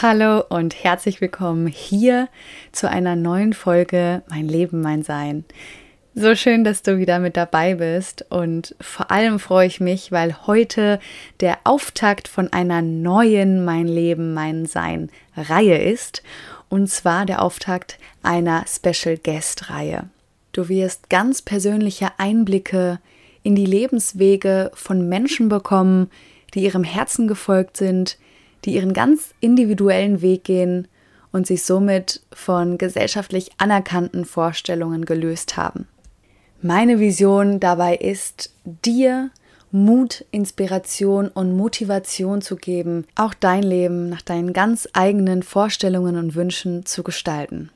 Hallo und herzlich willkommen hier zu einer neuen Folge Mein Leben, mein Sein. So schön, dass du wieder mit dabei bist und vor allem freue ich mich, weil heute der Auftakt von einer neuen Mein Leben, mein Sein Reihe ist und zwar der Auftakt einer Special Guest Reihe. Du wirst ganz persönliche Einblicke in die Lebenswege von Menschen bekommen, die ihrem Herzen gefolgt sind, die ihren ganz individuellen Weg gehen und sich somit von gesellschaftlich anerkannten Vorstellungen gelöst haben. Meine Vision dabei ist, dir Mut, Inspiration und Motivation zu geben, auch dein Leben nach deinen ganz eigenen Vorstellungen und Wünschen zu gestalten.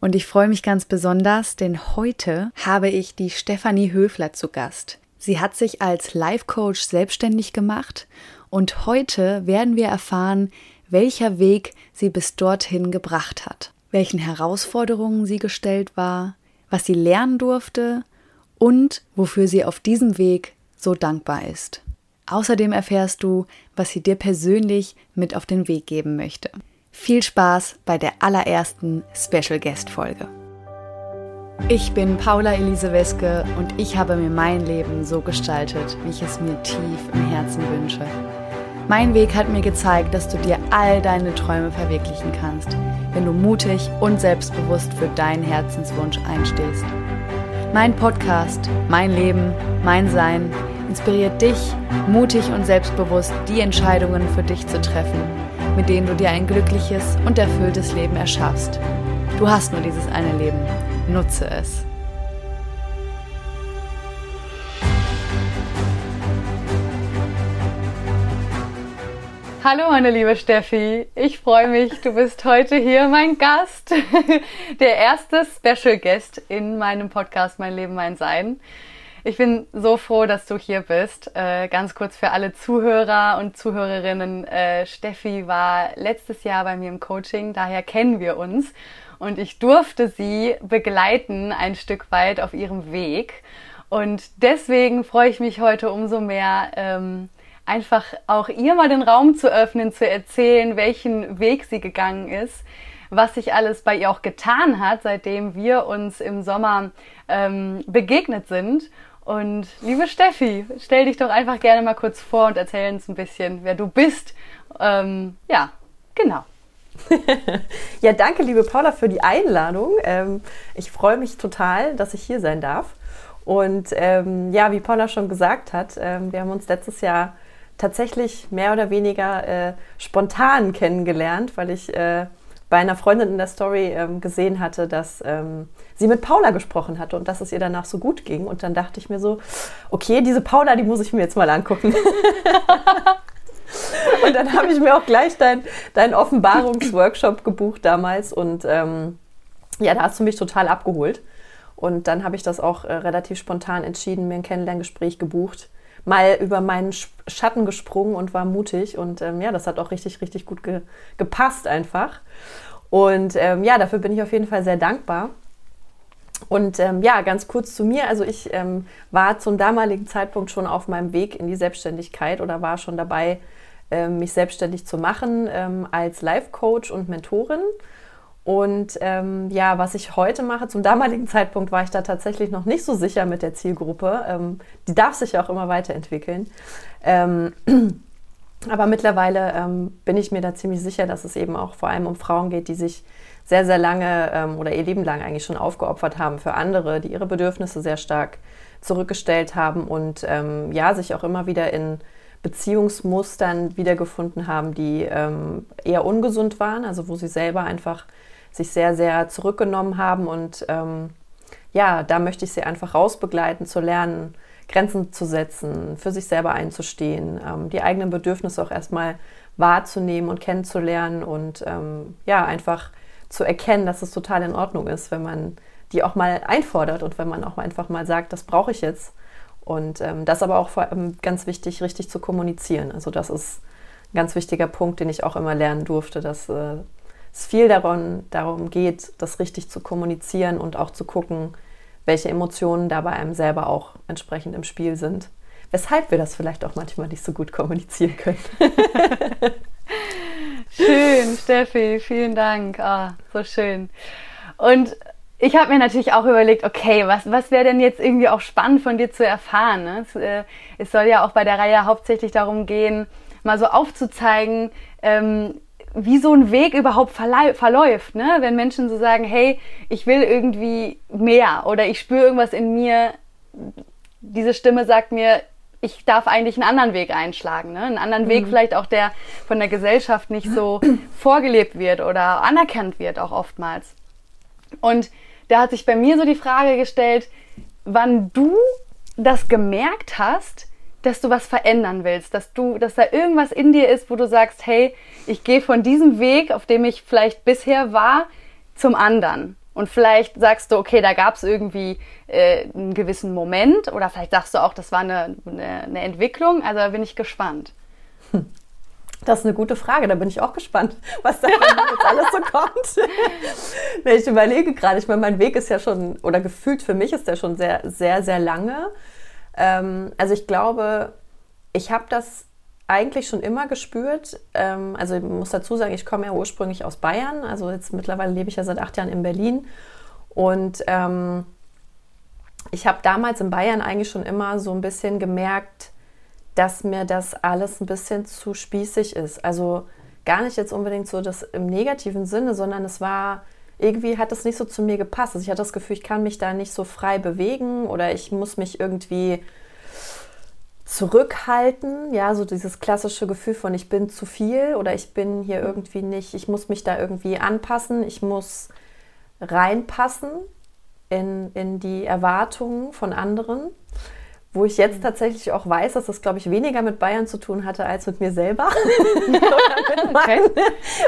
Und ich freue mich ganz besonders, denn heute habe ich die Stefanie Höfler zu Gast. Sie hat sich als Life Coach selbstständig gemacht und heute werden wir erfahren, welcher Weg sie bis dorthin gebracht hat, welchen Herausforderungen sie gestellt war, was sie lernen durfte und wofür sie auf diesem Weg so dankbar ist. Außerdem erfährst du, was sie dir persönlich mit auf den Weg geben möchte. Viel Spaß bei der allerersten Special Guest Folge. Ich bin Paula Elise Weske und ich habe mir mein Leben so gestaltet, wie ich es mir tief im Herzen wünsche. Mein Weg hat mir gezeigt, dass du dir all deine Träume verwirklichen kannst, wenn du mutig und selbstbewusst für deinen Herzenswunsch einstehst. Mein Podcast, mein Leben, mein Sein inspiriert dich, mutig und selbstbewusst die Entscheidungen für dich zu treffen, mit denen du dir ein glückliches und erfülltes Leben erschaffst. Du hast nur dieses eine Leben. Nutze es. Hallo, meine liebe Steffi. Ich freue mich, du bist heute hier mein Gast. Der erste Special Guest in meinem Podcast Mein Leben, mein Sein. Ich bin so froh, dass du hier bist. Äh, ganz kurz für alle Zuhörer und Zuhörerinnen. Äh, Steffi war letztes Jahr bei mir im Coaching, daher kennen wir uns. Und ich durfte sie begleiten ein Stück weit auf ihrem Weg. Und deswegen freue ich mich heute umso mehr, ähm, einfach auch ihr mal den Raum zu öffnen, zu erzählen, welchen Weg sie gegangen ist, was sich alles bei ihr auch getan hat, seitdem wir uns im Sommer ähm, begegnet sind. Und liebe Steffi, stell dich doch einfach gerne mal kurz vor und erzähl uns ein bisschen, wer du bist. Ähm, ja, genau. ja, danke, liebe Paula, für die Einladung. Ähm, ich freue mich total, dass ich hier sein darf. Und ähm, ja, wie Paula schon gesagt hat, ähm, wir haben uns letztes Jahr tatsächlich mehr oder weniger äh, spontan kennengelernt, weil ich äh, bei einer Freundin in der Story ähm, gesehen hatte, dass ähm, sie mit Paula gesprochen hatte und dass es ihr danach so gut ging. Und dann dachte ich mir so, okay, diese Paula, die muss ich mir jetzt mal angucken. und dann habe ich mir auch gleich deinen dein Offenbarungsworkshop gebucht damals und ähm, ja, da hast du mich total abgeholt. Und dann habe ich das auch äh, relativ spontan entschieden, mir ein Kennenlerngespräch gebucht mal über meinen Schatten gesprungen und war mutig. Und ähm, ja, das hat auch richtig, richtig gut ge gepasst einfach. Und ähm, ja, dafür bin ich auf jeden Fall sehr dankbar. Und ähm, ja, ganz kurz zu mir. Also ich ähm, war zum damaligen Zeitpunkt schon auf meinem Weg in die Selbstständigkeit oder war schon dabei, ähm, mich selbstständig zu machen ähm, als Life-Coach und Mentorin. Und ähm, ja, was ich heute mache, zum damaligen Zeitpunkt war ich da tatsächlich noch nicht so sicher mit der Zielgruppe. Ähm, die darf sich ja auch immer weiterentwickeln. Ähm, aber mittlerweile ähm, bin ich mir da ziemlich sicher, dass es eben auch vor allem um Frauen geht, die sich sehr, sehr lange ähm, oder ihr Leben lang eigentlich schon aufgeopfert haben für andere, die ihre Bedürfnisse sehr stark zurückgestellt haben und ähm, ja, sich auch immer wieder in Beziehungsmustern wiedergefunden haben, die eher ungesund waren, also wo sie selber einfach sich sehr, sehr zurückgenommen haben. Und ähm, ja, da möchte ich sie einfach rausbegleiten, zu lernen, Grenzen zu setzen, für sich selber einzustehen, ähm, die eigenen Bedürfnisse auch erstmal wahrzunehmen und kennenzulernen und ähm, ja, einfach zu erkennen, dass es total in Ordnung ist, wenn man die auch mal einfordert und wenn man auch einfach mal sagt, das brauche ich jetzt. Und ähm, das aber auch vor allem ganz wichtig, richtig zu kommunizieren. Also das ist ein ganz wichtiger Punkt, den ich auch immer lernen durfte, dass äh, es viel darum, darum geht, das richtig zu kommunizieren und auch zu gucken, welche Emotionen da bei einem selber auch entsprechend im Spiel sind. Weshalb wir das vielleicht auch manchmal nicht so gut kommunizieren können. Schön, Steffi, vielen Dank. Oh, so schön. Und ich habe mir natürlich auch überlegt, okay, was, was wäre denn jetzt irgendwie auch spannend von dir zu erfahren? Ne? Es, äh, es, soll ja auch bei der Reihe hauptsächlich darum gehen, mal so aufzuzeigen, ähm, wie so ein Weg überhaupt verläuft. Ne? Wenn Menschen so sagen, hey, ich will irgendwie mehr oder ich spüre irgendwas in mir, diese Stimme sagt mir, ich darf eigentlich einen anderen Weg einschlagen. Ne? Einen anderen Weg mhm. vielleicht auch, der von der Gesellschaft nicht so vorgelebt wird oder anerkannt wird, auch oftmals. Und da hat sich bei mir so die Frage gestellt, wann du das gemerkt hast, dass du was verändern willst, dass du, dass da irgendwas in dir ist, wo du sagst, hey, ich gehe von diesem Weg, auf dem ich vielleicht bisher war, zum anderen. Und vielleicht sagst du, okay, da gab es irgendwie äh, einen gewissen Moment oder vielleicht sagst du auch, das war eine, eine, eine Entwicklung. Also da bin ich gespannt. Das ist eine gute Frage, da bin ich auch gespannt, was da jetzt alles so kommt. ich überlege gerade, ich meine, mein Weg ist ja schon, oder gefühlt für mich ist der schon sehr, sehr, sehr lange. Ähm, also ich glaube, ich habe das eigentlich schon immer gespürt. Ähm, also ich muss dazu sagen, ich komme ja ursprünglich aus Bayern. Also jetzt mittlerweile lebe ich ja seit acht Jahren in Berlin. Und ähm, ich habe damals in Bayern eigentlich schon immer so ein bisschen gemerkt, dass mir das alles ein bisschen zu spießig ist. Also gar nicht jetzt unbedingt so das im negativen Sinne, sondern es war irgendwie hat es nicht so zu mir gepasst. Also ich hatte das Gefühl, ich kann mich da nicht so frei bewegen oder ich muss mich irgendwie zurückhalten, ja, so dieses klassische Gefühl von ich bin zu viel oder ich bin hier irgendwie nicht, ich muss mich da irgendwie anpassen, ich muss reinpassen in, in die Erwartungen von anderen, wo ich jetzt mhm. tatsächlich auch weiß, dass das, glaube ich, weniger mit Bayern zu tun hatte als mit mir selber mit meinen,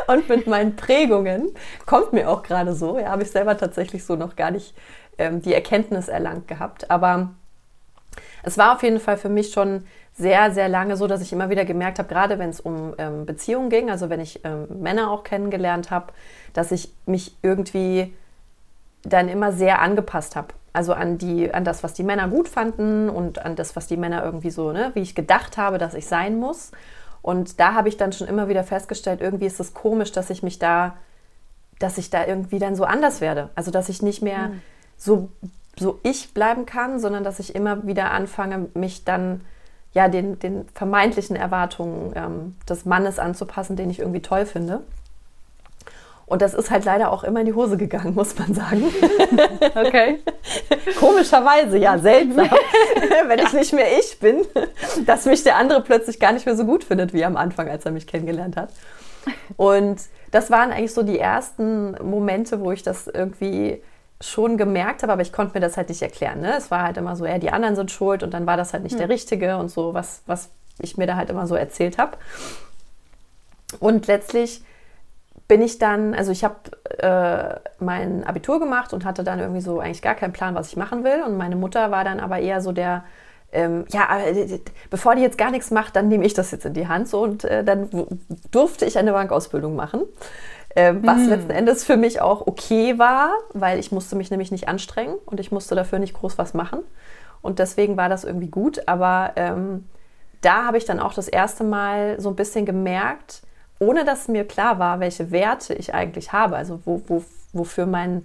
und mit meinen Prägungen. Kommt mir auch gerade so, ja, habe ich selber tatsächlich so noch gar nicht ähm, die Erkenntnis erlangt gehabt, aber es war auf jeden Fall für mich schon sehr, sehr lange so, dass ich immer wieder gemerkt habe, gerade wenn es um ähm, Beziehungen ging, also wenn ich ähm, Männer auch kennengelernt habe, dass ich mich irgendwie dann immer sehr angepasst habe. Also an, die, an das, was die Männer gut fanden und an das, was die Männer irgendwie so, ne, wie ich gedacht habe, dass ich sein muss. Und da habe ich dann schon immer wieder festgestellt, irgendwie ist es komisch, dass ich mich da, dass ich da irgendwie dann so anders werde. Also dass ich nicht mehr mhm. so so ich bleiben kann, sondern dass ich immer wieder anfange, mich dann ja den, den vermeintlichen Erwartungen ähm, des Mannes anzupassen, den ich irgendwie toll finde. Und das ist halt leider auch immer in die Hose gegangen, muss man sagen. Okay. Komischerweise, ja, seltsam, wenn ich nicht mehr ich bin, dass mich der andere plötzlich gar nicht mehr so gut findet wie am Anfang, als er mich kennengelernt hat. Und das waren eigentlich so die ersten Momente, wo ich das irgendwie schon gemerkt habe, aber ich konnte mir das halt nicht erklären. Ne? Es war halt immer so, ja, die anderen sind schuld und dann war das halt nicht mhm. der Richtige und so, was, was ich mir da halt immer so erzählt habe. Und letztlich bin ich dann, also ich habe äh, mein Abitur gemacht und hatte dann irgendwie so eigentlich gar keinen Plan, was ich machen will. Und meine Mutter war dann aber eher so der, ähm, ja, äh, bevor die jetzt gar nichts macht, dann nehme ich das jetzt in die Hand. So, und äh, dann durfte ich eine Bankausbildung machen. Ähm, was mm. letzten Endes für mich auch okay war, weil ich musste mich nämlich nicht anstrengen und ich musste dafür nicht groß was machen. Und deswegen war das irgendwie gut. Aber ähm, da habe ich dann auch das erste Mal so ein bisschen gemerkt, ohne dass mir klar war, welche Werte ich eigentlich habe, also wo, wo, wofür mein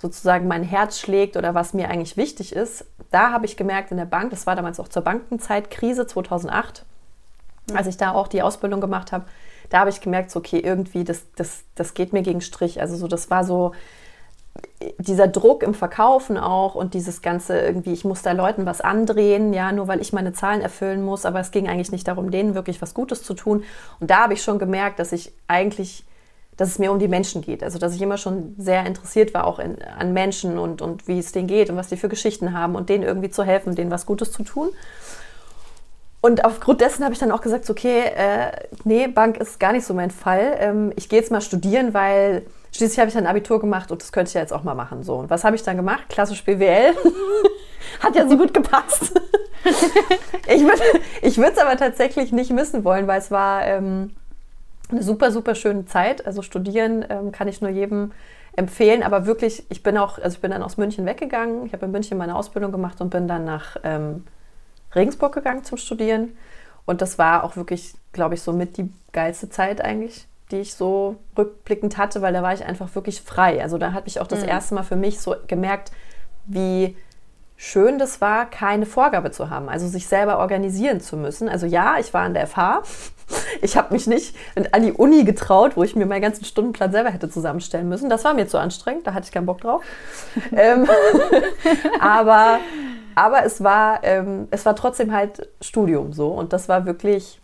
sozusagen mein Herz schlägt oder was mir eigentlich wichtig ist, da habe ich gemerkt in der Bank, das war damals auch zur Bankenzeit, Krise 2008, als ich da auch die Ausbildung gemacht habe, da habe ich gemerkt, so, okay, irgendwie, das, das, das geht mir gegen Strich. Also so, das war so dieser Druck im Verkaufen auch und dieses ganze irgendwie, ich muss da Leuten was andrehen, ja, nur weil ich meine Zahlen erfüllen muss, aber es ging eigentlich nicht darum, denen wirklich was Gutes zu tun. Und da habe ich schon gemerkt, dass ich eigentlich, dass es mir um die Menschen geht. Also dass ich immer schon sehr interessiert war auch in, an Menschen und, und wie es denen geht und was die für Geschichten haben und denen irgendwie zu helfen, denen was Gutes zu tun. Und aufgrund dessen habe ich dann auch gesagt, okay, äh, nee, Bank ist gar nicht so mein Fall. Ähm, ich gehe jetzt mal studieren, weil schließlich habe ich dann Abitur gemacht und das könnte ich ja jetzt auch mal machen. So. Und was habe ich dann gemacht? Klassisch BWL. Hat ja so gut gepasst. ich würde ich es aber tatsächlich nicht missen wollen, weil es war ähm, eine super, super schöne Zeit. Also studieren ähm, kann ich nur jedem empfehlen, aber wirklich, ich bin auch, also ich bin dann aus München weggegangen. Ich habe in München meine Ausbildung gemacht und bin dann nach ähm, Regensburg gegangen zum Studieren. Und das war auch wirklich, glaube ich, so mit die geilste Zeit eigentlich. Die ich so rückblickend hatte, weil da war ich einfach wirklich frei. Also da habe ich auch das mhm. erste Mal für mich so gemerkt, wie schön das war, keine Vorgabe zu haben, also sich selber organisieren zu müssen. Also ja, ich war an der FH. Ich habe mich nicht an die Uni getraut, wo ich mir meinen ganzen Stundenplan selber hätte zusammenstellen müssen. Das war mir zu anstrengend, da hatte ich keinen Bock drauf. ähm, aber, aber es war, ähm, es war trotzdem halt Studium so und das war wirklich,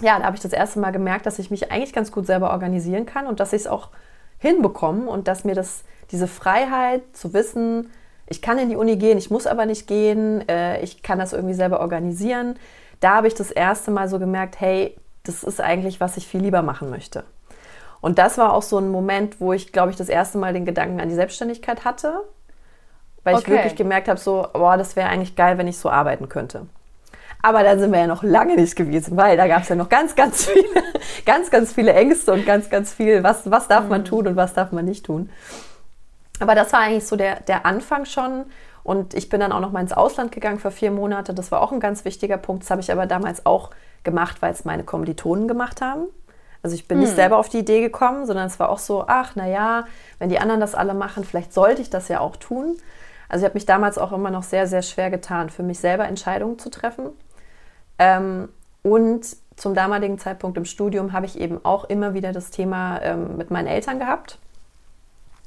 ja, da habe ich das erste Mal gemerkt, dass ich mich eigentlich ganz gut selber organisieren kann und dass ich es auch hinbekomme und dass mir das, diese Freiheit zu wissen, ich kann in die Uni gehen, ich muss aber nicht gehen, äh, ich kann das irgendwie selber organisieren. Da habe ich das erste Mal so gemerkt, hey, das ist eigentlich, was ich viel lieber machen möchte. Und das war auch so ein Moment, wo ich, glaube ich, das erste Mal den Gedanken an die Selbstständigkeit hatte, weil okay. ich wirklich gemerkt habe, so, boah, das wäre eigentlich geil, wenn ich so arbeiten könnte. Aber da sind wir ja noch lange nicht gewesen, weil da gab es ja noch ganz, ganz viele, ganz, ganz viele Ängste und ganz, ganz viel, was, was darf man mhm. tun und was darf man nicht tun. Aber das war eigentlich so der, der Anfang schon. Und ich bin dann auch noch mal ins Ausland gegangen für vier Monate. Das war auch ein ganz wichtiger Punkt. Das habe ich aber damals auch gemacht, weil es meine Kommilitonen gemacht haben. Also ich bin hm. nicht selber auf die Idee gekommen, sondern es war auch so, ach, naja, wenn die anderen das alle machen, vielleicht sollte ich das ja auch tun. Also ich habe mich damals auch immer noch sehr, sehr schwer getan, für mich selber Entscheidungen zu treffen. Ähm, und zum damaligen Zeitpunkt im Studium habe ich eben auch immer wieder das Thema ähm, mit meinen Eltern gehabt.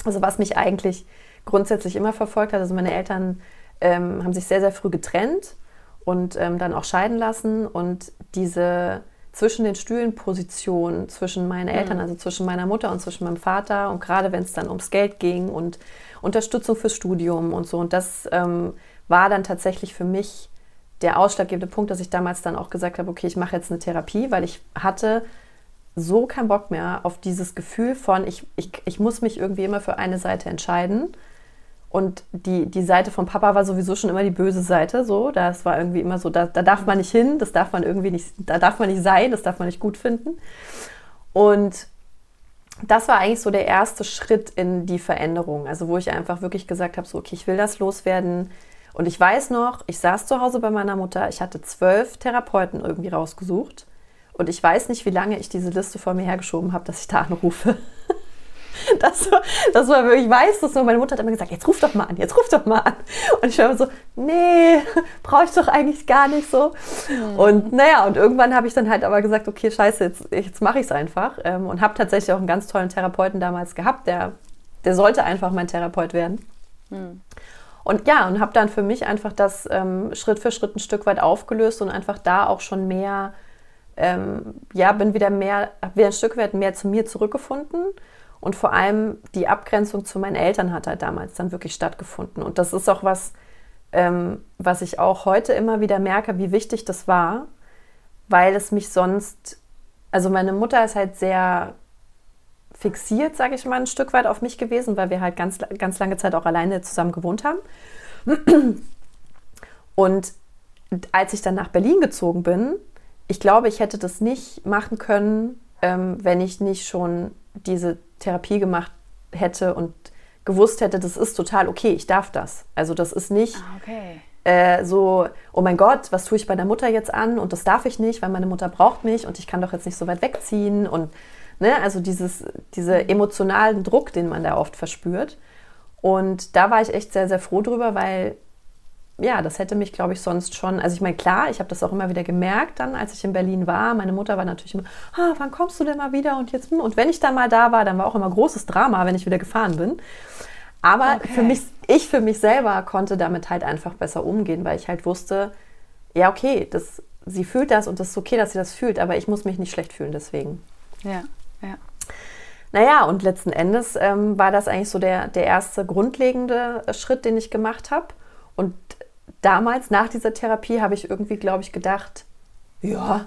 Also was mich eigentlich grundsätzlich immer verfolgt hat. Also meine Eltern ähm, haben sich sehr, sehr früh getrennt und ähm, dann auch scheiden lassen. Und diese zwischen den Stühlen Position zwischen meinen Eltern, mhm. also zwischen meiner Mutter und zwischen meinem Vater und gerade wenn es dann ums Geld ging und Unterstützung fürs Studium und so. Und das ähm, war dann tatsächlich für mich der ausschlaggebende Punkt, dass ich damals dann auch gesagt habe, okay, ich mache jetzt eine Therapie, weil ich hatte so keinen Bock mehr auf dieses Gefühl von, ich, ich, ich muss mich irgendwie immer für eine Seite entscheiden. Und die, die Seite von Papa war sowieso schon immer die böse Seite. So, das war irgendwie immer so, da, da darf man nicht hin, das darf man irgendwie nicht, da darf man nicht sein, das darf man nicht gut finden. Und das war eigentlich so der erste Schritt in die Veränderung. Also wo ich einfach wirklich gesagt habe, so, okay, ich will das loswerden. Und ich weiß noch, ich saß zu Hause bei meiner Mutter, ich hatte zwölf Therapeuten irgendwie rausgesucht. Und ich weiß nicht, wie lange ich diese Liste vor mir hergeschoben habe, dass ich da anrufe. Das war, das war wirklich, ich weiß das nur, meine Mutter hat immer gesagt, jetzt ruf doch mal an, jetzt ruf doch mal an. Und ich war immer so, nee, brauche ich doch eigentlich gar nicht so. Mhm. Und naja, und irgendwann habe ich dann halt aber gesagt, okay, scheiße, jetzt, jetzt mache ich es einfach. Ähm, und habe tatsächlich auch einen ganz tollen Therapeuten damals gehabt, der, der sollte einfach mein Therapeut werden. Mhm. Und ja, und habe dann für mich einfach das ähm, Schritt für Schritt ein Stück weit aufgelöst und einfach da auch schon mehr ähm, ja, bin wieder mehr, habe wieder ein Stück weit mehr zu mir zurückgefunden. Und vor allem die Abgrenzung zu meinen Eltern hat halt damals dann wirklich stattgefunden. Und das ist auch was, ähm, was ich auch heute immer wieder merke, wie wichtig das war, weil es mich sonst, also meine Mutter ist halt sehr fixiert, sage ich mal, ein Stück weit auf mich gewesen, weil wir halt ganz, ganz lange Zeit auch alleine zusammen gewohnt haben. Und als ich dann nach Berlin gezogen bin, ich glaube, ich hätte das nicht machen können, ähm, wenn ich nicht schon diese Therapie gemacht hätte und gewusst hätte, das ist total okay, ich darf das. Also das ist nicht ah, okay. äh, so, oh mein Gott, was tue ich bei der Mutter jetzt an und das darf ich nicht, weil meine Mutter braucht mich und ich kann doch jetzt nicht so weit wegziehen und ne, also dieses, diese mhm. emotionalen Druck, den man da oft verspürt. Und da war ich echt sehr, sehr froh drüber, weil ja, das hätte mich, glaube ich, sonst schon. Also ich meine, klar, ich habe das auch immer wieder gemerkt dann, als ich in Berlin war. Meine Mutter war natürlich immer, ah, wann kommst du denn mal wieder? Und jetzt, hm. und wenn ich dann mal da war, dann war auch immer großes Drama, wenn ich wieder gefahren bin. Aber okay. für mich, ich für mich selber konnte damit halt einfach besser umgehen, weil ich halt wusste, ja, okay, das, sie fühlt das und das ist okay, dass sie das fühlt, aber ich muss mich nicht schlecht fühlen deswegen. Ja, ja. Naja, und letzten Endes ähm, war das eigentlich so der, der erste grundlegende Schritt, den ich gemacht habe. Und damals nach dieser Therapie habe ich irgendwie, glaube ich, gedacht, ja,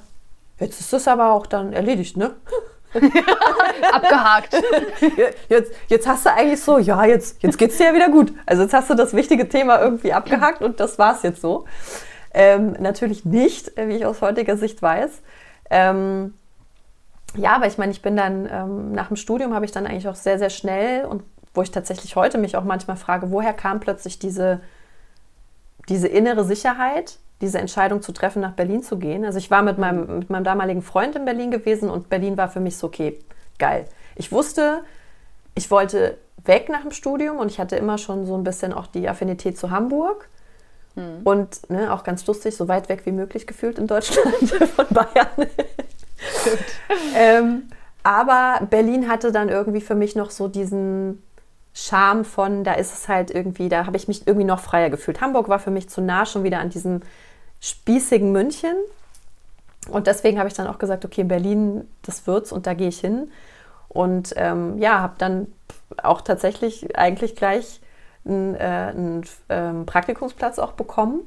jetzt ist das aber auch dann erledigt, ne? Abgehakt. Jetzt, jetzt hast du eigentlich so, ja, jetzt, jetzt geht es dir ja wieder gut. Also jetzt hast du das wichtige Thema irgendwie abgehakt und das war es jetzt so. Ähm, natürlich nicht, wie ich aus heutiger Sicht weiß. Ähm, ja, aber ich meine, ich bin dann ähm, nach dem Studium habe ich dann eigentlich auch sehr, sehr schnell und wo ich tatsächlich heute mich auch manchmal frage, woher kam plötzlich diese diese innere Sicherheit, diese Entscheidung zu treffen, nach Berlin zu gehen. Also ich war mit meinem, mit meinem damaligen Freund in Berlin gewesen und Berlin war für mich so, okay, geil. Ich wusste, ich wollte weg nach dem Studium und ich hatte immer schon so ein bisschen auch die Affinität zu Hamburg. Hm. Und ne, auch ganz lustig, so weit weg wie möglich gefühlt in Deutschland von Bayern. ähm, aber Berlin hatte dann irgendwie für mich noch so diesen Charme von, da ist es halt irgendwie, da habe ich mich irgendwie noch freier gefühlt. Hamburg war für mich zu nah schon wieder an diesem spießigen München. Und deswegen habe ich dann auch gesagt, okay, Berlin, das wird's und da gehe ich hin. Und ähm, ja, habe dann auch tatsächlich eigentlich gleich einen, äh, ähm, Praktikumsplatz auch bekommen.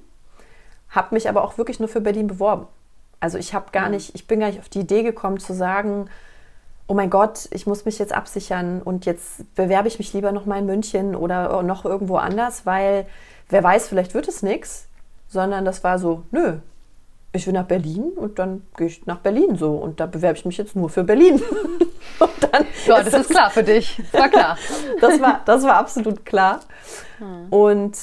Habe mich aber auch wirklich nur für Berlin beworben. Also ich habe gar nicht, ich bin gar nicht auf die Idee gekommen zu sagen, oh mein Gott, ich muss mich jetzt absichern und jetzt bewerbe ich mich lieber noch mal in München oder noch irgendwo anders, weil wer weiß, vielleicht wird es nichts, sondern das war so, nö, ich will nach Berlin und dann gehe ich nach Berlin so und da bewerbe ich mich jetzt nur für Berlin. und dann ja, das ist, das klar für dich. War klar. das, war, das war absolut klar. Hm. Und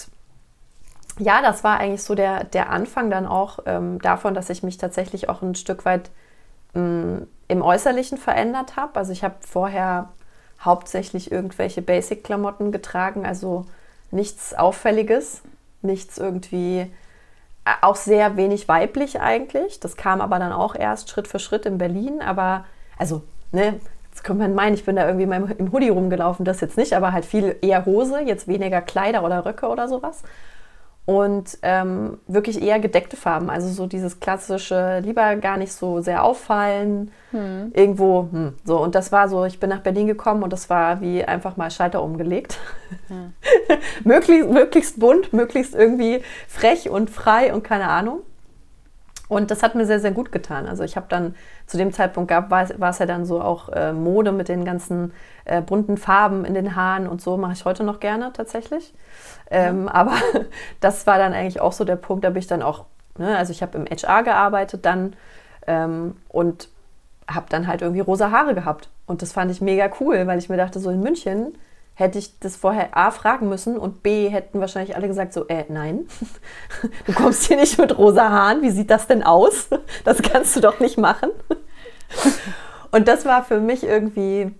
ja, das war eigentlich so der, der Anfang dann auch ähm, davon, dass ich mich tatsächlich auch ein Stück weit ähm, im Äußerlichen verändert habe. Also ich habe vorher hauptsächlich irgendwelche Basic-Klamotten getragen, also nichts Auffälliges, nichts irgendwie, äh, auch sehr wenig weiblich eigentlich. Das kam aber dann auch erst Schritt für Schritt in Berlin. Aber, also, ne, jetzt könnte man meinen, ich bin da irgendwie im Hoodie rumgelaufen, das jetzt nicht, aber halt viel eher Hose, jetzt weniger Kleider oder Röcke oder sowas und ähm, wirklich eher gedeckte Farben. Also so dieses klassische, lieber gar nicht so sehr auffallen, hm. irgendwo hm, so. Und das war so, ich bin nach Berlin gekommen und das war wie einfach mal Schalter umgelegt. Hm. möglichst, möglichst bunt, möglichst irgendwie frech und frei und keine Ahnung. Und das hat mir sehr, sehr gut getan. Also ich habe dann zu dem Zeitpunkt gab, war, war es ja dann so auch äh, Mode mit den ganzen äh, bunten Farben in den Haaren und so mache ich heute noch gerne tatsächlich. Ähm, mhm. Aber das war dann eigentlich auch so der Punkt, da bin ich dann auch, ne, also ich habe im HR gearbeitet dann ähm, und habe dann halt irgendwie rosa Haare gehabt. Und das fand ich mega cool, weil ich mir dachte, so in München hätte ich das vorher A fragen müssen und B hätten wahrscheinlich alle gesagt so, äh, nein, du kommst hier nicht mit rosa Haaren, wie sieht das denn aus? Das kannst du doch nicht machen. Und das war für mich irgendwie,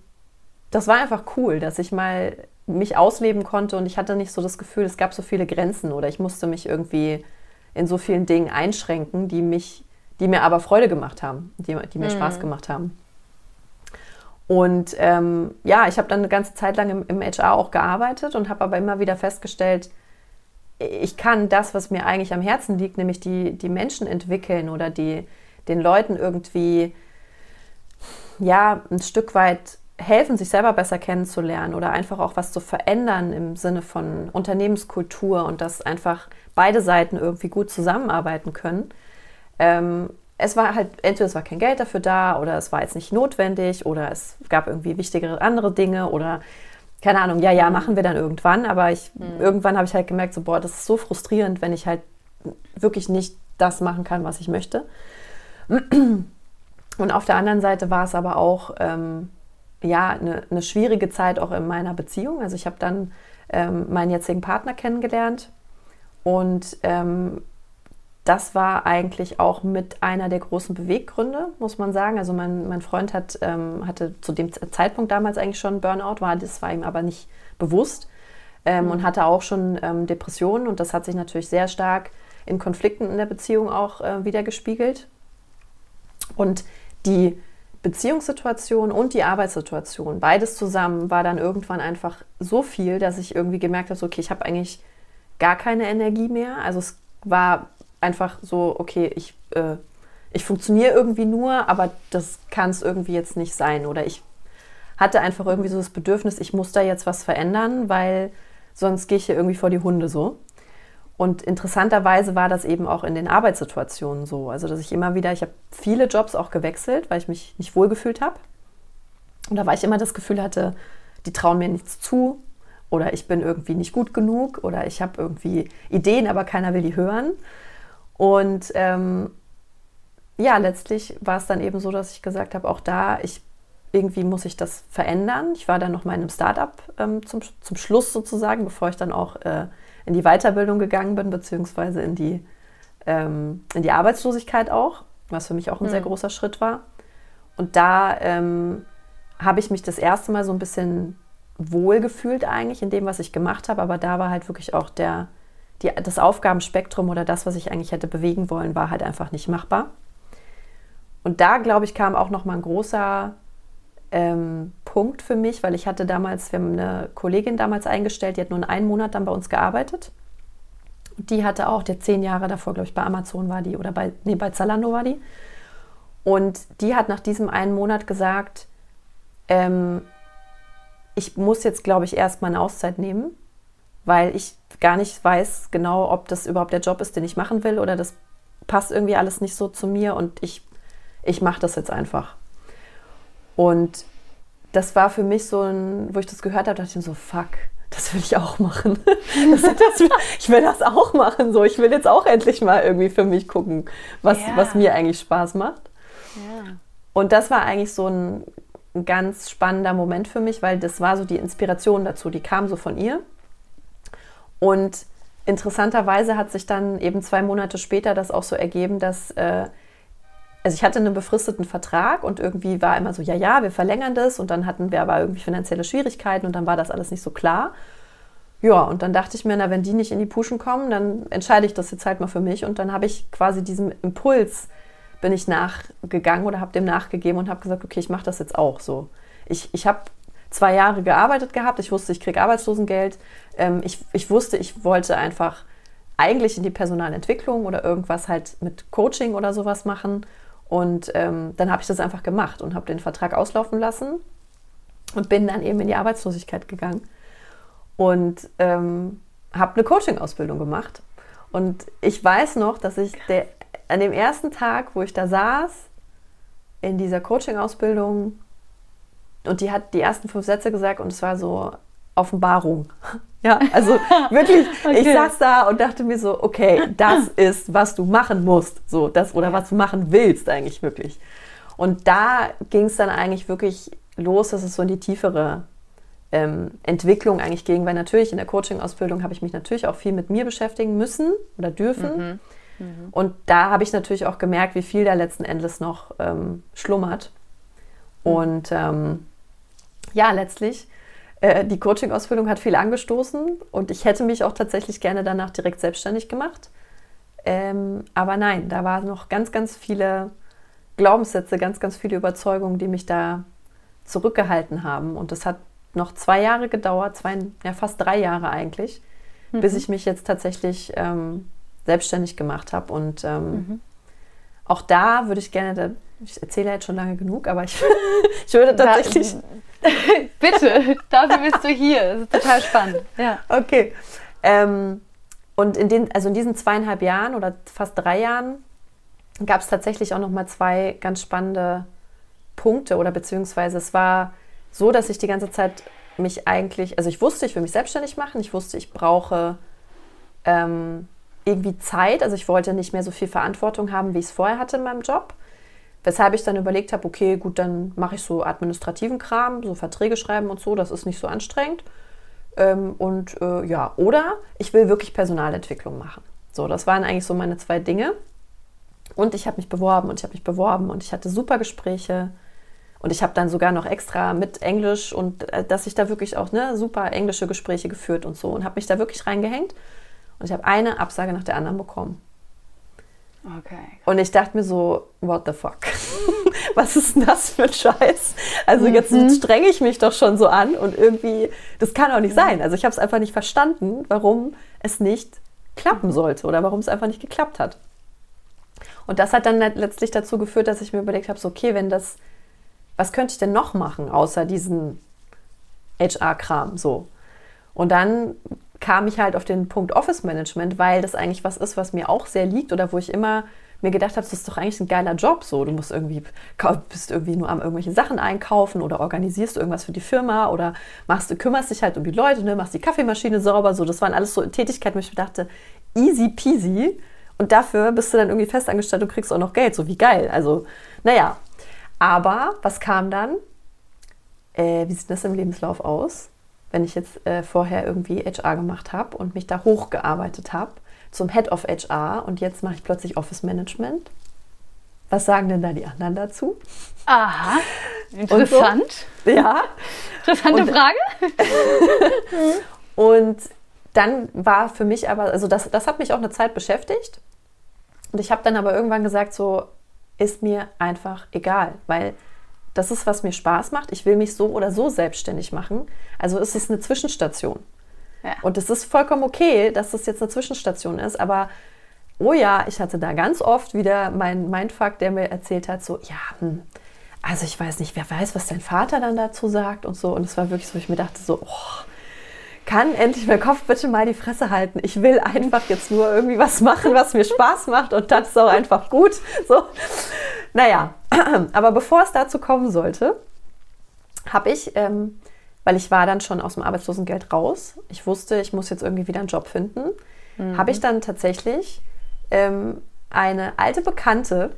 das war einfach cool, dass ich mal mich ausleben konnte und ich hatte nicht so das Gefühl, es gab so viele Grenzen oder ich musste mich irgendwie in so vielen Dingen einschränken, die mich, die mir aber Freude gemacht haben, die, die mir mhm. Spaß gemacht haben. Und ähm, ja, ich habe dann eine ganze Zeit lang im, im HR auch gearbeitet und habe aber immer wieder festgestellt, ich kann das, was mir eigentlich am Herzen liegt, nämlich die, die Menschen entwickeln oder die, den Leuten irgendwie ja, ein Stück weit helfen, sich selber besser kennenzulernen oder einfach auch was zu verändern im Sinne von Unternehmenskultur und dass einfach beide Seiten irgendwie gut zusammenarbeiten können. Ähm, es war halt, entweder es war kein Geld dafür da oder es war jetzt nicht notwendig oder es gab irgendwie wichtigere andere Dinge oder keine Ahnung, ja, ja, machen wir dann irgendwann, aber ich, mhm. irgendwann habe ich halt gemerkt, so, boah, das ist so frustrierend, wenn ich halt wirklich nicht das machen kann, was ich möchte. Und auf der anderen Seite war es aber auch, ähm, ja, eine, eine, schwierige Zeit auch in meiner Beziehung. Also ich habe dann ähm, meinen jetzigen Partner kennengelernt und ähm, das war eigentlich auch mit einer der großen Beweggründe, muss man sagen. Also mein, mein Freund hat, ähm, hatte zu dem Zeitpunkt damals eigentlich schon Burnout, war, das war ihm aber nicht bewusst ähm, mhm. und hatte auch schon ähm, Depressionen und das hat sich natürlich sehr stark in Konflikten in der Beziehung auch äh, wieder gespiegelt. Und die Beziehungssituation und die Arbeitssituation, beides zusammen, war dann irgendwann einfach so viel, dass ich irgendwie gemerkt habe, so, okay, ich habe eigentlich gar keine Energie mehr. Also es war einfach so, okay, ich, äh, ich funktioniere irgendwie nur, aber das kann es irgendwie jetzt nicht sein. Oder ich hatte einfach irgendwie so das Bedürfnis, ich muss da jetzt was verändern, weil sonst gehe ich hier irgendwie vor die Hunde so. Und interessanterweise war das eben auch in den Arbeitssituationen so. Also, dass ich immer wieder, ich habe viele Jobs auch gewechselt, weil ich mich nicht wohlgefühlt habe. Da war ich immer das Gefühl hatte, die trauen mir nichts zu oder ich bin irgendwie nicht gut genug oder ich habe irgendwie Ideen, aber keiner will die hören. Und ähm, ja, letztlich war es dann eben so, dass ich gesagt habe, auch da, ich irgendwie muss ich das verändern. Ich war dann noch mal in einem Startup ähm, zum, zum Schluss sozusagen, bevor ich dann auch äh, in die Weiterbildung gegangen bin, beziehungsweise in die ähm, in die Arbeitslosigkeit auch, was für mich auch ein mhm. sehr großer Schritt war. Und da ähm, habe ich mich das erste Mal so ein bisschen wohl gefühlt eigentlich in dem, was ich gemacht habe. Aber da war halt wirklich auch der, die, das Aufgabenspektrum oder das, was ich eigentlich hätte bewegen wollen, war halt einfach nicht machbar. Und da, glaube ich, kam auch noch mal ein großer ähm, Punkt für mich, weil ich hatte damals, wir haben eine Kollegin damals eingestellt, die hat nur einen Monat dann bei uns gearbeitet. Die hatte auch, der zehn Jahre davor, glaube ich, bei Amazon war die oder bei, nee, bei Zalando war die. Und die hat nach diesem einen Monat gesagt, ähm, ich muss jetzt, glaube ich, erstmal eine Auszeit nehmen, weil ich gar nicht weiß genau, ob das überhaupt der Job ist, den ich machen will oder das passt irgendwie alles nicht so zu mir und ich, ich mache das jetzt einfach. Und das war für mich so ein, wo ich das gehört habe, dachte ich mir so, fuck, das will ich auch machen. Das, das, ich will das auch machen. So, ich will jetzt auch endlich mal irgendwie für mich gucken, was, ja. was mir eigentlich Spaß macht. Ja. Und das war eigentlich so ein, ein ganz spannender Moment für mich, weil das war so die Inspiration dazu, die kam so von ihr. Und interessanterweise hat sich dann eben zwei Monate später das auch so ergeben, dass äh, also ich hatte einen befristeten Vertrag und irgendwie war immer so, ja, ja, wir verlängern das und dann hatten wir aber irgendwie finanzielle Schwierigkeiten und dann war das alles nicht so klar. Ja, und dann dachte ich mir, na, wenn die nicht in die Puschen kommen, dann entscheide ich das jetzt halt mal für mich und dann habe ich quasi diesem Impuls bin ich nachgegangen oder habe dem nachgegeben und habe gesagt, okay, ich mache das jetzt auch so. Ich, ich habe zwei Jahre gearbeitet gehabt, ich wusste, ich kriege Arbeitslosengeld, ähm, ich, ich wusste, ich wollte einfach eigentlich in die Personalentwicklung oder irgendwas halt mit Coaching oder sowas machen. Und ähm, dann habe ich das einfach gemacht und habe den Vertrag auslaufen lassen und bin dann eben in die Arbeitslosigkeit gegangen und ähm, habe eine Coaching-Ausbildung gemacht. Und ich weiß noch, dass ich der, an dem ersten Tag, wo ich da saß, in dieser Coaching-Ausbildung, und die hat die ersten fünf Sätze gesagt und es war so Offenbarung. Ja, also wirklich, okay. ich saß da und dachte mir so, okay, das ist, was du machen musst, so das oder was du machen willst eigentlich wirklich. Und da ging es dann eigentlich wirklich los, dass es so in die tiefere ähm, Entwicklung eigentlich ging, weil natürlich in der Coaching-Ausbildung habe ich mich natürlich auch viel mit mir beschäftigen müssen oder dürfen. Mhm. Mhm. Und da habe ich natürlich auch gemerkt, wie viel da letzten Endes noch ähm, schlummert. Mhm. Und ähm, ja, letztlich äh, die Coaching-Ausbildung hat viel angestoßen und ich hätte mich auch tatsächlich gerne danach direkt selbstständig gemacht. Ähm, aber nein, da waren noch ganz, ganz viele Glaubenssätze, ganz, ganz viele Überzeugungen, die mich da zurückgehalten haben. Und das hat noch zwei Jahre gedauert, zwei, ja fast drei Jahre eigentlich, mhm. bis ich mich jetzt tatsächlich ähm, selbstständig gemacht habe. Und ähm, mhm. auch da würde ich gerne, ich erzähle jetzt schon lange genug, aber ich, ich würde tatsächlich. Bitte, dafür bist du hier. Das ist total spannend. Ja. Okay. Ähm, und in, den, also in diesen zweieinhalb Jahren oder fast drei Jahren gab es tatsächlich auch noch mal zwei ganz spannende Punkte oder beziehungsweise es war so, dass ich die ganze Zeit mich eigentlich, also ich wusste, ich will mich selbstständig machen, ich wusste, ich brauche ähm, irgendwie Zeit, also ich wollte nicht mehr so viel Verantwortung haben, wie ich es vorher hatte in meinem Job. Weshalb ich dann überlegt habe, okay, gut, dann mache ich so administrativen Kram, so Verträge schreiben und so, das ist nicht so anstrengend. Ähm, und äh, ja, oder ich will wirklich Personalentwicklung machen. So, das waren eigentlich so meine zwei Dinge. Und ich habe mich beworben und ich habe mich beworben und ich hatte super Gespräche. Und ich habe dann sogar noch extra mit Englisch und äh, dass ich da wirklich auch ne, super englische Gespräche geführt und so und habe mich da wirklich reingehängt. Und ich habe eine Absage nach der anderen bekommen. Okay. Und ich dachte mir so, what the fuck? Was ist denn das für ein Scheiß? Also jetzt mhm. strenge ich mich doch schon so an und irgendwie, das kann auch nicht sein. Also ich habe es einfach nicht verstanden, warum es nicht klappen sollte oder warum es einfach nicht geklappt hat. Und das hat dann letztlich dazu geführt, dass ich mir überlegt habe, so, okay, wenn das, was könnte ich denn noch machen, außer diesen HR-Kram so? Und dann kam ich halt auf den Punkt Office Management, weil das eigentlich was ist, was mir auch sehr liegt oder wo ich immer mir gedacht habe, das ist doch eigentlich ein geiler Job so. Du musst irgendwie, bist irgendwie nur am irgendwelche Sachen einkaufen oder organisierst irgendwas für die Firma oder machst, du kümmerst dich halt um die Leute, ne, machst die Kaffeemaschine sauber. So, das waren alles so Tätigkeiten, wo ich mir dachte, easy peasy. Und dafür bist du dann irgendwie festangestellt und kriegst auch noch Geld. So wie geil. Also, naja. Aber was kam dann? Äh, wie sieht das im Lebenslauf aus? Wenn ich jetzt äh, vorher irgendwie HR gemacht habe und mich da hochgearbeitet habe zum Head of HR und jetzt mache ich plötzlich Office Management. Was sagen denn da die anderen dazu? Aha, interessant. So. Ja. Interessante und, Frage. und dann war für mich aber, also das, das hat mich auch eine Zeit beschäftigt. Und ich habe dann aber irgendwann gesagt, so ist mir einfach egal, weil das ist, was mir Spaß macht. Ich will mich so oder so selbstständig machen. Also ist es eine Zwischenstation. Ja. Und es ist vollkommen okay, dass das jetzt eine Zwischenstation ist, aber oh ja, ich hatte da ganz oft wieder mein Mindfuck, der mir erzählt hat, so, ja, hm, also ich weiß nicht, wer weiß, was dein Vater dann dazu sagt und so. Und es war wirklich so, ich mir dachte so, oh, kann endlich mein Kopf bitte mal die Fresse halten. Ich will einfach jetzt nur irgendwie was machen, was mir Spaß macht und das ist auch einfach gut. So. Naja, aber bevor es dazu kommen sollte, habe ich, ähm, weil ich war dann schon aus dem Arbeitslosengeld raus, ich wusste, ich muss jetzt irgendwie wieder einen Job finden, mhm. habe ich dann tatsächlich ähm, eine alte Bekannte,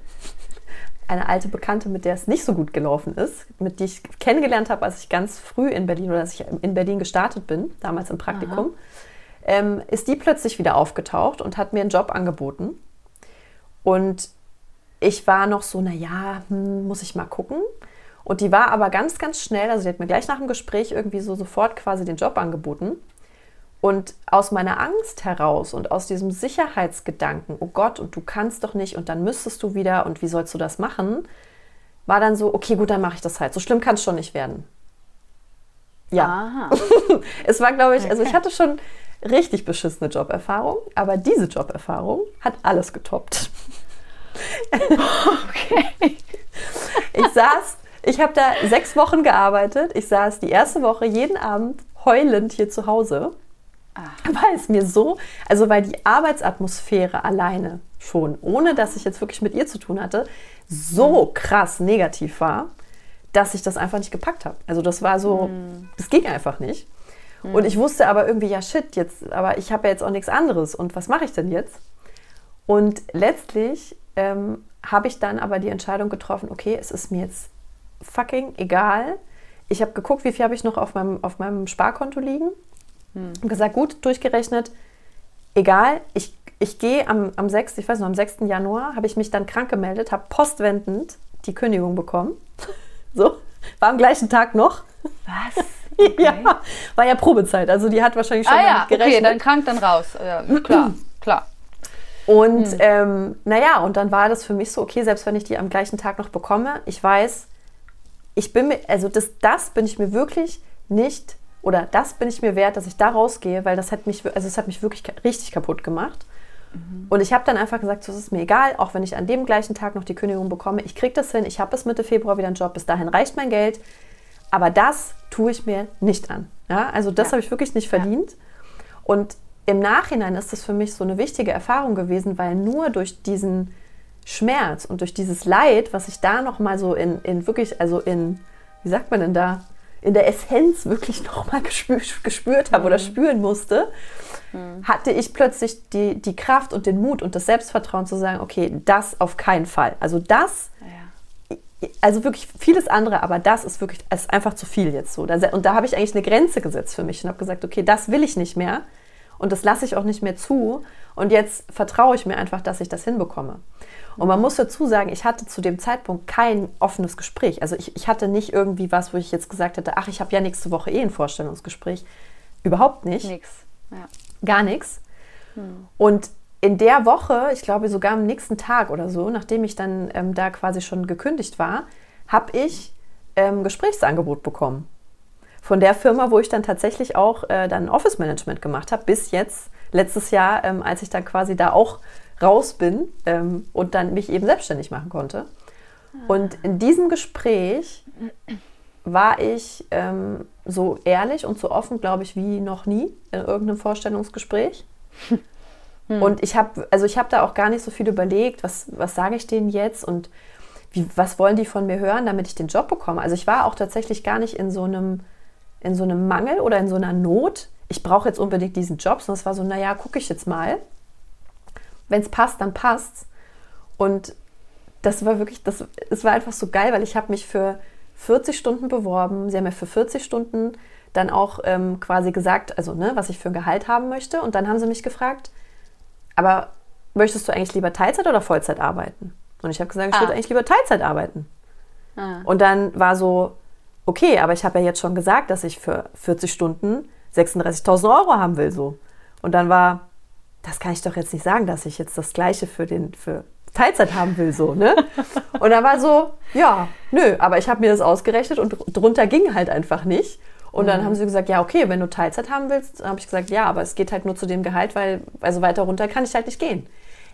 eine alte Bekannte, mit der es nicht so gut gelaufen ist, mit die ich kennengelernt habe, als ich ganz früh in Berlin oder als ich in Berlin gestartet bin, damals im Praktikum, ähm, ist die plötzlich wieder aufgetaucht und hat mir einen Job angeboten. Und ich war noch so, naja, hm, muss ich mal gucken. Und die war aber ganz, ganz schnell, also die hat mir gleich nach dem Gespräch irgendwie so sofort quasi den Job angeboten. Und aus meiner Angst heraus und aus diesem Sicherheitsgedanken, oh Gott, und du kannst doch nicht und dann müsstest du wieder und wie sollst du das machen, war dann so, okay, gut, dann mache ich das halt. So schlimm kann es schon nicht werden. Ja. es war, glaube ich, also ich hatte schon richtig beschissene Joberfahrung, aber diese Joberfahrung hat alles getoppt. okay. Ich saß, ich habe da sechs Wochen gearbeitet. Ich saß die erste Woche jeden Abend heulend hier zu Hause weil es mir so, also weil die Arbeitsatmosphäre alleine schon, ohne dass ich jetzt wirklich mit ihr zu tun hatte, so mhm. krass negativ war, dass ich das einfach nicht gepackt habe. Also das war so, mhm. das ging einfach nicht. Mhm. Und ich wusste aber irgendwie, ja shit, jetzt, aber ich habe ja jetzt auch nichts anderes. Und was mache ich denn jetzt? Und letztlich ähm, habe ich dann aber die Entscheidung getroffen, okay, es ist mir jetzt fucking egal. Ich habe geguckt, wie viel habe ich noch auf meinem, auf meinem Sparkonto liegen hm. Und gesagt, gut, durchgerechnet, egal, ich, ich gehe am, am 6., ich weiß noch, am 6. Januar habe ich mich dann krank gemeldet, habe postwendend die Kündigung bekommen. so, war am gleichen Tag noch. Was? Okay. ja, war ja Probezeit, also die hat wahrscheinlich schon ah, ja, gerechnet. okay, dann krank, dann raus. Ja, klar, klar. Und hm. ähm, naja, und dann war das für mich so, okay, selbst wenn ich die am gleichen Tag noch bekomme, ich weiß, ich bin mir, also das, das bin ich mir wirklich nicht oder das bin ich mir wert, dass ich da rausgehe, weil das hat mich, also es hat mich wirklich richtig kaputt gemacht. Mhm. Und ich habe dann einfach gesagt, so ist es mir egal, auch wenn ich an dem gleichen Tag noch die Kündigung bekomme, ich kriege das hin, ich habe bis Mitte Februar wieder einen Job, bis dahin reicht mein Geld, aber das tue ich mir nicht an. Ja, also das ja. habe ich wirklich nicht verdient. Ja. Und im Nachhinein ist das für mich so eine wichtige Erfahrung gewesen, weil nur durch diesen Schmerz und durch dieses Leid, was ich da noch mal so in, in wirklich, also in, wie sagt man denn da, in der Essenz wirklich nochmal gespürt, gespürt habe mhm. oder spüren musste, mhm. hatte ich plötzlich die, die Kraft und den Mut und das Selbstvertrauen zu sagen, okay, das auf keinen Fall. Also das, ja. also wirklich vieles andere, aber das ist wirklich, ist einfach zu viel jetzt so. Und da habe ich eigentlich eine Grenze gesetzt für mich und habe gesagt, okay, das will ich nicht mehr und das lasse ich auch nicht mehr zu. Und jetzt vertraue ich mir einfach, dass ich das hinbekomme. Und man muss dazu sagen, ich hatte zu dem Zeitpunkt kein offenes Gespräch. Also ich, ich hatte nicht irgendwie was, wo ich jetzt gesagt hätte, ach, ich habe ja nächste Woche eh ein Vorstellungsgespräch. Überhaupt nicht. Nix. Ja. Gar nichts. Hm. Und in der Woche, ich glaube sogar am nächsten Tag oder so, nachdem ich dann ähm, da quasi schon gekündigt war, habe ich ähm, Gesprächsangebot bekommen. Von der Firma, wo ich dann tatsächlich auch äh, dann Office Management gemacht habe, bis jetzt, letztes Jahr, ähm, als ich dann quasi da auch raus bin ähm, und dann mich eben selbstständig machen konnte. Und in diesem Gespräch war ich ähm, so ehrlich und so offen, glaube ich, wie noch nie in irgendeinem Vorstellungsgespräch. Hm. Und ich habe, also ich habe da auch gar nicht so viel überlegt, was, was sage ich denen jetzt und wie, was wollen die von mir hören, damit ich den Job bekomme. Also ich war auch tatsächlich gar nicht in so einem, in so einem Mangel oder in so einer Not. Ich brauche jetzt unbedingt diesen Job, sondern es war so, naja, gucke ich jetzt mal wenn es passt, dann passt's. Und das war wirklich, das, es war einfach so geil, weil ich habe mich für 40 Stunden beworben. Sie haben mir für 40 Stunden dann auch ähm, quasi gesagt, also ne, was ich für ein Gehalt haben möchte. Und dann haben sie mich gefragt, aber möchtest du eigentlich lieber Teilzeit oder Vollzeit arbeiten? Und ich habe gesagt, ich ah. würde eigentlich lieber Teilzeit arbeiten. Ah. Und dann war so, okay, aber ich habe ja jetzt schon gesagt, dass ich für 40 Stunden 36.000 Euro haben will, so. Und dann war, das kann ich doch jetzt nicht sagen, dass ich jetzt das Gleiche für, den, für Teilzeit haben will, so, ne? Und dann war so, ja, nö, aber ich habe mir das ausgerechnet und drunter ging halt einfach nicht. Und dann mhm. haben sie gesagt, ja, okay, wenn du Teilzeit haben willst, habe ich gesagt, ja, aber es geht halt nur zu dem Gehalt, weil, also weiter runter kann ich halt nicht gehen.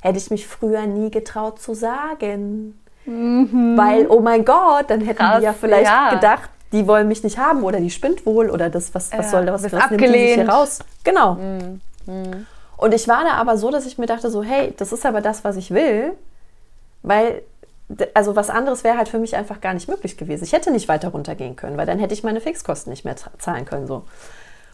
Hätte ich mich früher nie getraut zu sagen. Mhm. Weil, oh mein Gott, dann hätten Krass, die ja vielleicht ja. gedacht, die wollen mich nicht haben oder die spinnt wohl oder das, was, was ja, soll das, was, was nimmt die sich hier raus? Genau. Mhm. Mhm. Und ich war da aber so, dass ich mir dachte so, hey, das ist aber das, was ich will, weil also was anderes wäre halt für mich einfach gar nicht möglich gewesen. Ich hätte nicht weiter runtergehen können, weil dann hätte ich meine Fixkosten nicht mehr zahlen können so.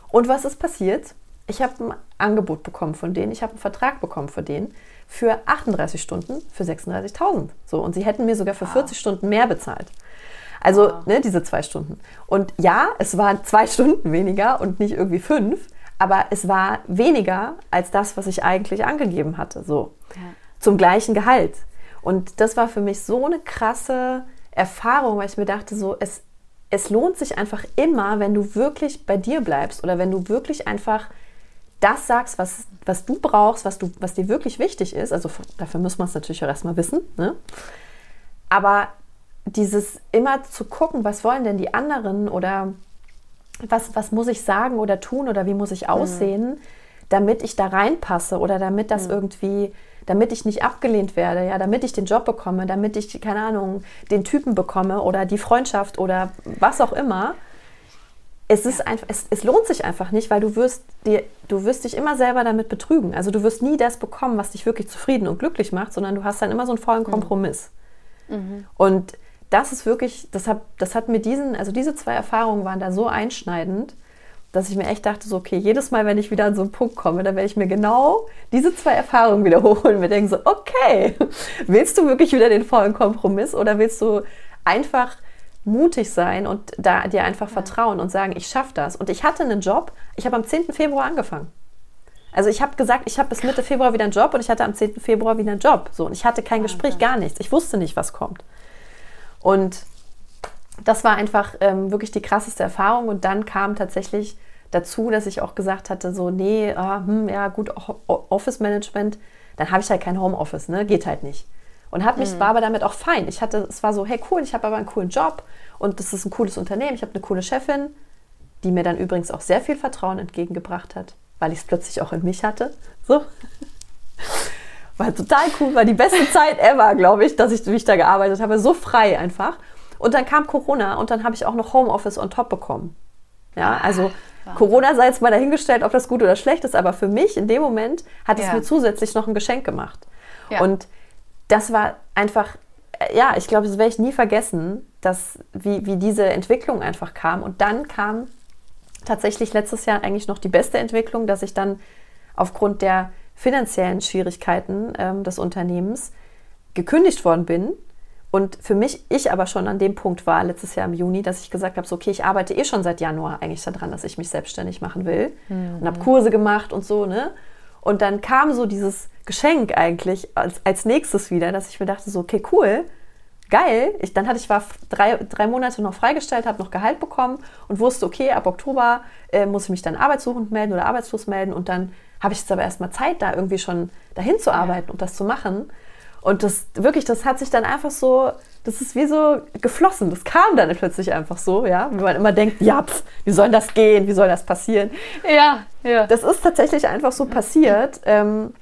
Und was ist passiert? Ich habe ein Angebot bekommen von denen, ich habe einen Vertrag bekommen von denen für 38 Stunden für 36.000. So und sie hätten mir sogar für 40 Stunden mehr bezahlt. Also wow. ne, diese zwei Stunden. Und ja, es waren zwei Stunden weniger und nicht irgendwie fünf, aber es war weniger als das, was ich eigentlich angegeben hatte. So ja. zum gleichen Gehalt. Und das war für mich so eine krasse Erfahrung, weil ich mir dachte, so es es lohnt sich einfach immer, wenn du wirklich bei dir bleibst oder wenn du wirklich einfach das sagst, was, was du brauchst, was, du, was dir wirklich wichtig ist. Also dafür muss man es natürlich auch erstmal wissen. Ne? Aber dieses immer zu gucken, was wollen denn die anderen oder was, was muss ich sagen oder tun oder wie muss ich mhm. aussehen, mhm. damit ich da reinpasse oder damit das mhm. irgendwie, damit ich nicht abgelehnt werde, ja, damit ich den Job bekomme, damit ich, keine Ahnung, den Typen bekomme oder die Freundschaft oder was auch immer. Es, ist einfach, es, es lohnt sich einfach nicht, weil du wirst, dir, du wirst dich immer selber damit betrügen. Also du wirst nie das bekommen, was dich wirklich zufrieden und glücklich macht, sondern du hast dann immer so einen vollen mhm. Kompromiss. Mhm. Und das ist wirklich, das hat, das hat mir diesen, also diese zwei Erfahrungen waren da so einschneidend, dass ich mir echt dachte, so, okay, jedes Mal, wenn ich wieder an so einen Punkt komme, dann werde ich mir genau diese zwei Erfahrungen wiederholen und mir denken so, okay, willst du wirklich wieder den vollen Kompromiss oder willst du einfach mutig sein und da dir einfach ja. vertrauen und sagen, ich schaffe das. Und ich hatte einen Job, ich habe am 10. Februar angefangen. Also ich habe gesagt, ich habe bis Mitte Februar wieder einen Job und ich hatte am 10. Februar wieder einen Job. So, und ich hatte kein Gespräch, gar nichts. Ich wusste nicht, was kommt. Und das war einfach ähm, wirklich die krasseste Erfahrung. Und dann kam tatsächlich dazu, dass ich auch gesagt hatte, so, nee, ah, hm, ja gut, Office Management, dann habe ich halt kein Homeoffice, ne? Geht halt nicht. Und hab mich, mhm. war aber damit auch fein. Ich hatte, es war so, hey cool, ich habe aber einen coolen Job und das ist ein cooles Unternehmen, ich habe eine coole Chefin, die mir dann übrigens auch sehr viel Vertrauen entgegengebracht hat, weil ich es plötzlich auch in mich hatte. So. War total cool, war die beste Zeit ever, glaube ich, dass ich, wie ich da gearbeitet habe. So frei einfach. Und dann kam Corona und dann habe ich auch noch Homeoffice on top bekommen. Ja, ah, also ja. Corona sei jetzt mal dahingestellt, ob das gut oder schlecht ist, aber für mich in dem Moment hat ja. es mir zusätzlich noch ein Geschenk gemacht. Ja. Und das war einfach, äh, ja, ich glaube, das werde ich nie vergessen, dass, wie, wie diese Entwicklung einfach kam. Und dann kam tatsächlich letztes Jahr eigentlich noch die beste Entwicklung, dass ich dann aufgrund der finanziellen Schwierigkeiten ähm, des Unternehmens gekündigt worden bin. Und für mich, ich aber schon an dem Punkt war, letztes Jahr im Juni, dass ich gesagt habe, so, okay, ich arbeite eh schon seit Januar eigentlich daran, dass ich mich selbstständig machen will. Mhm. Und habe Kurse gemacht und so, ne? Und dann kam so dieses Geschenk eigentlich als, als nächstes wieder, dass ich mir dachte, so, okay, cool, geil. Ich, dann hatte ich war drei, drei Monate noch freigestellt, habe noch Gehalt bekommen und wusste, okay, ab Oktober äh, muss ich mich dann arbeitssuchend melden oder arbeitslos melden und dann habe ich jetzt aber erstmal Zeit, da irgendwie schon dahin zu arbeiten ja. und das zu machen. Und das wirklich, das hat sich dann einfach so, das ist wie so geflossen. Das kam dann plötzlich einfach so, ja. Wie man immer denkt, ja, pf, wie soll das gehen? Wie soll das passieren? Ja, ja. Das ist tatsächlich einfach so passiert. Ähm,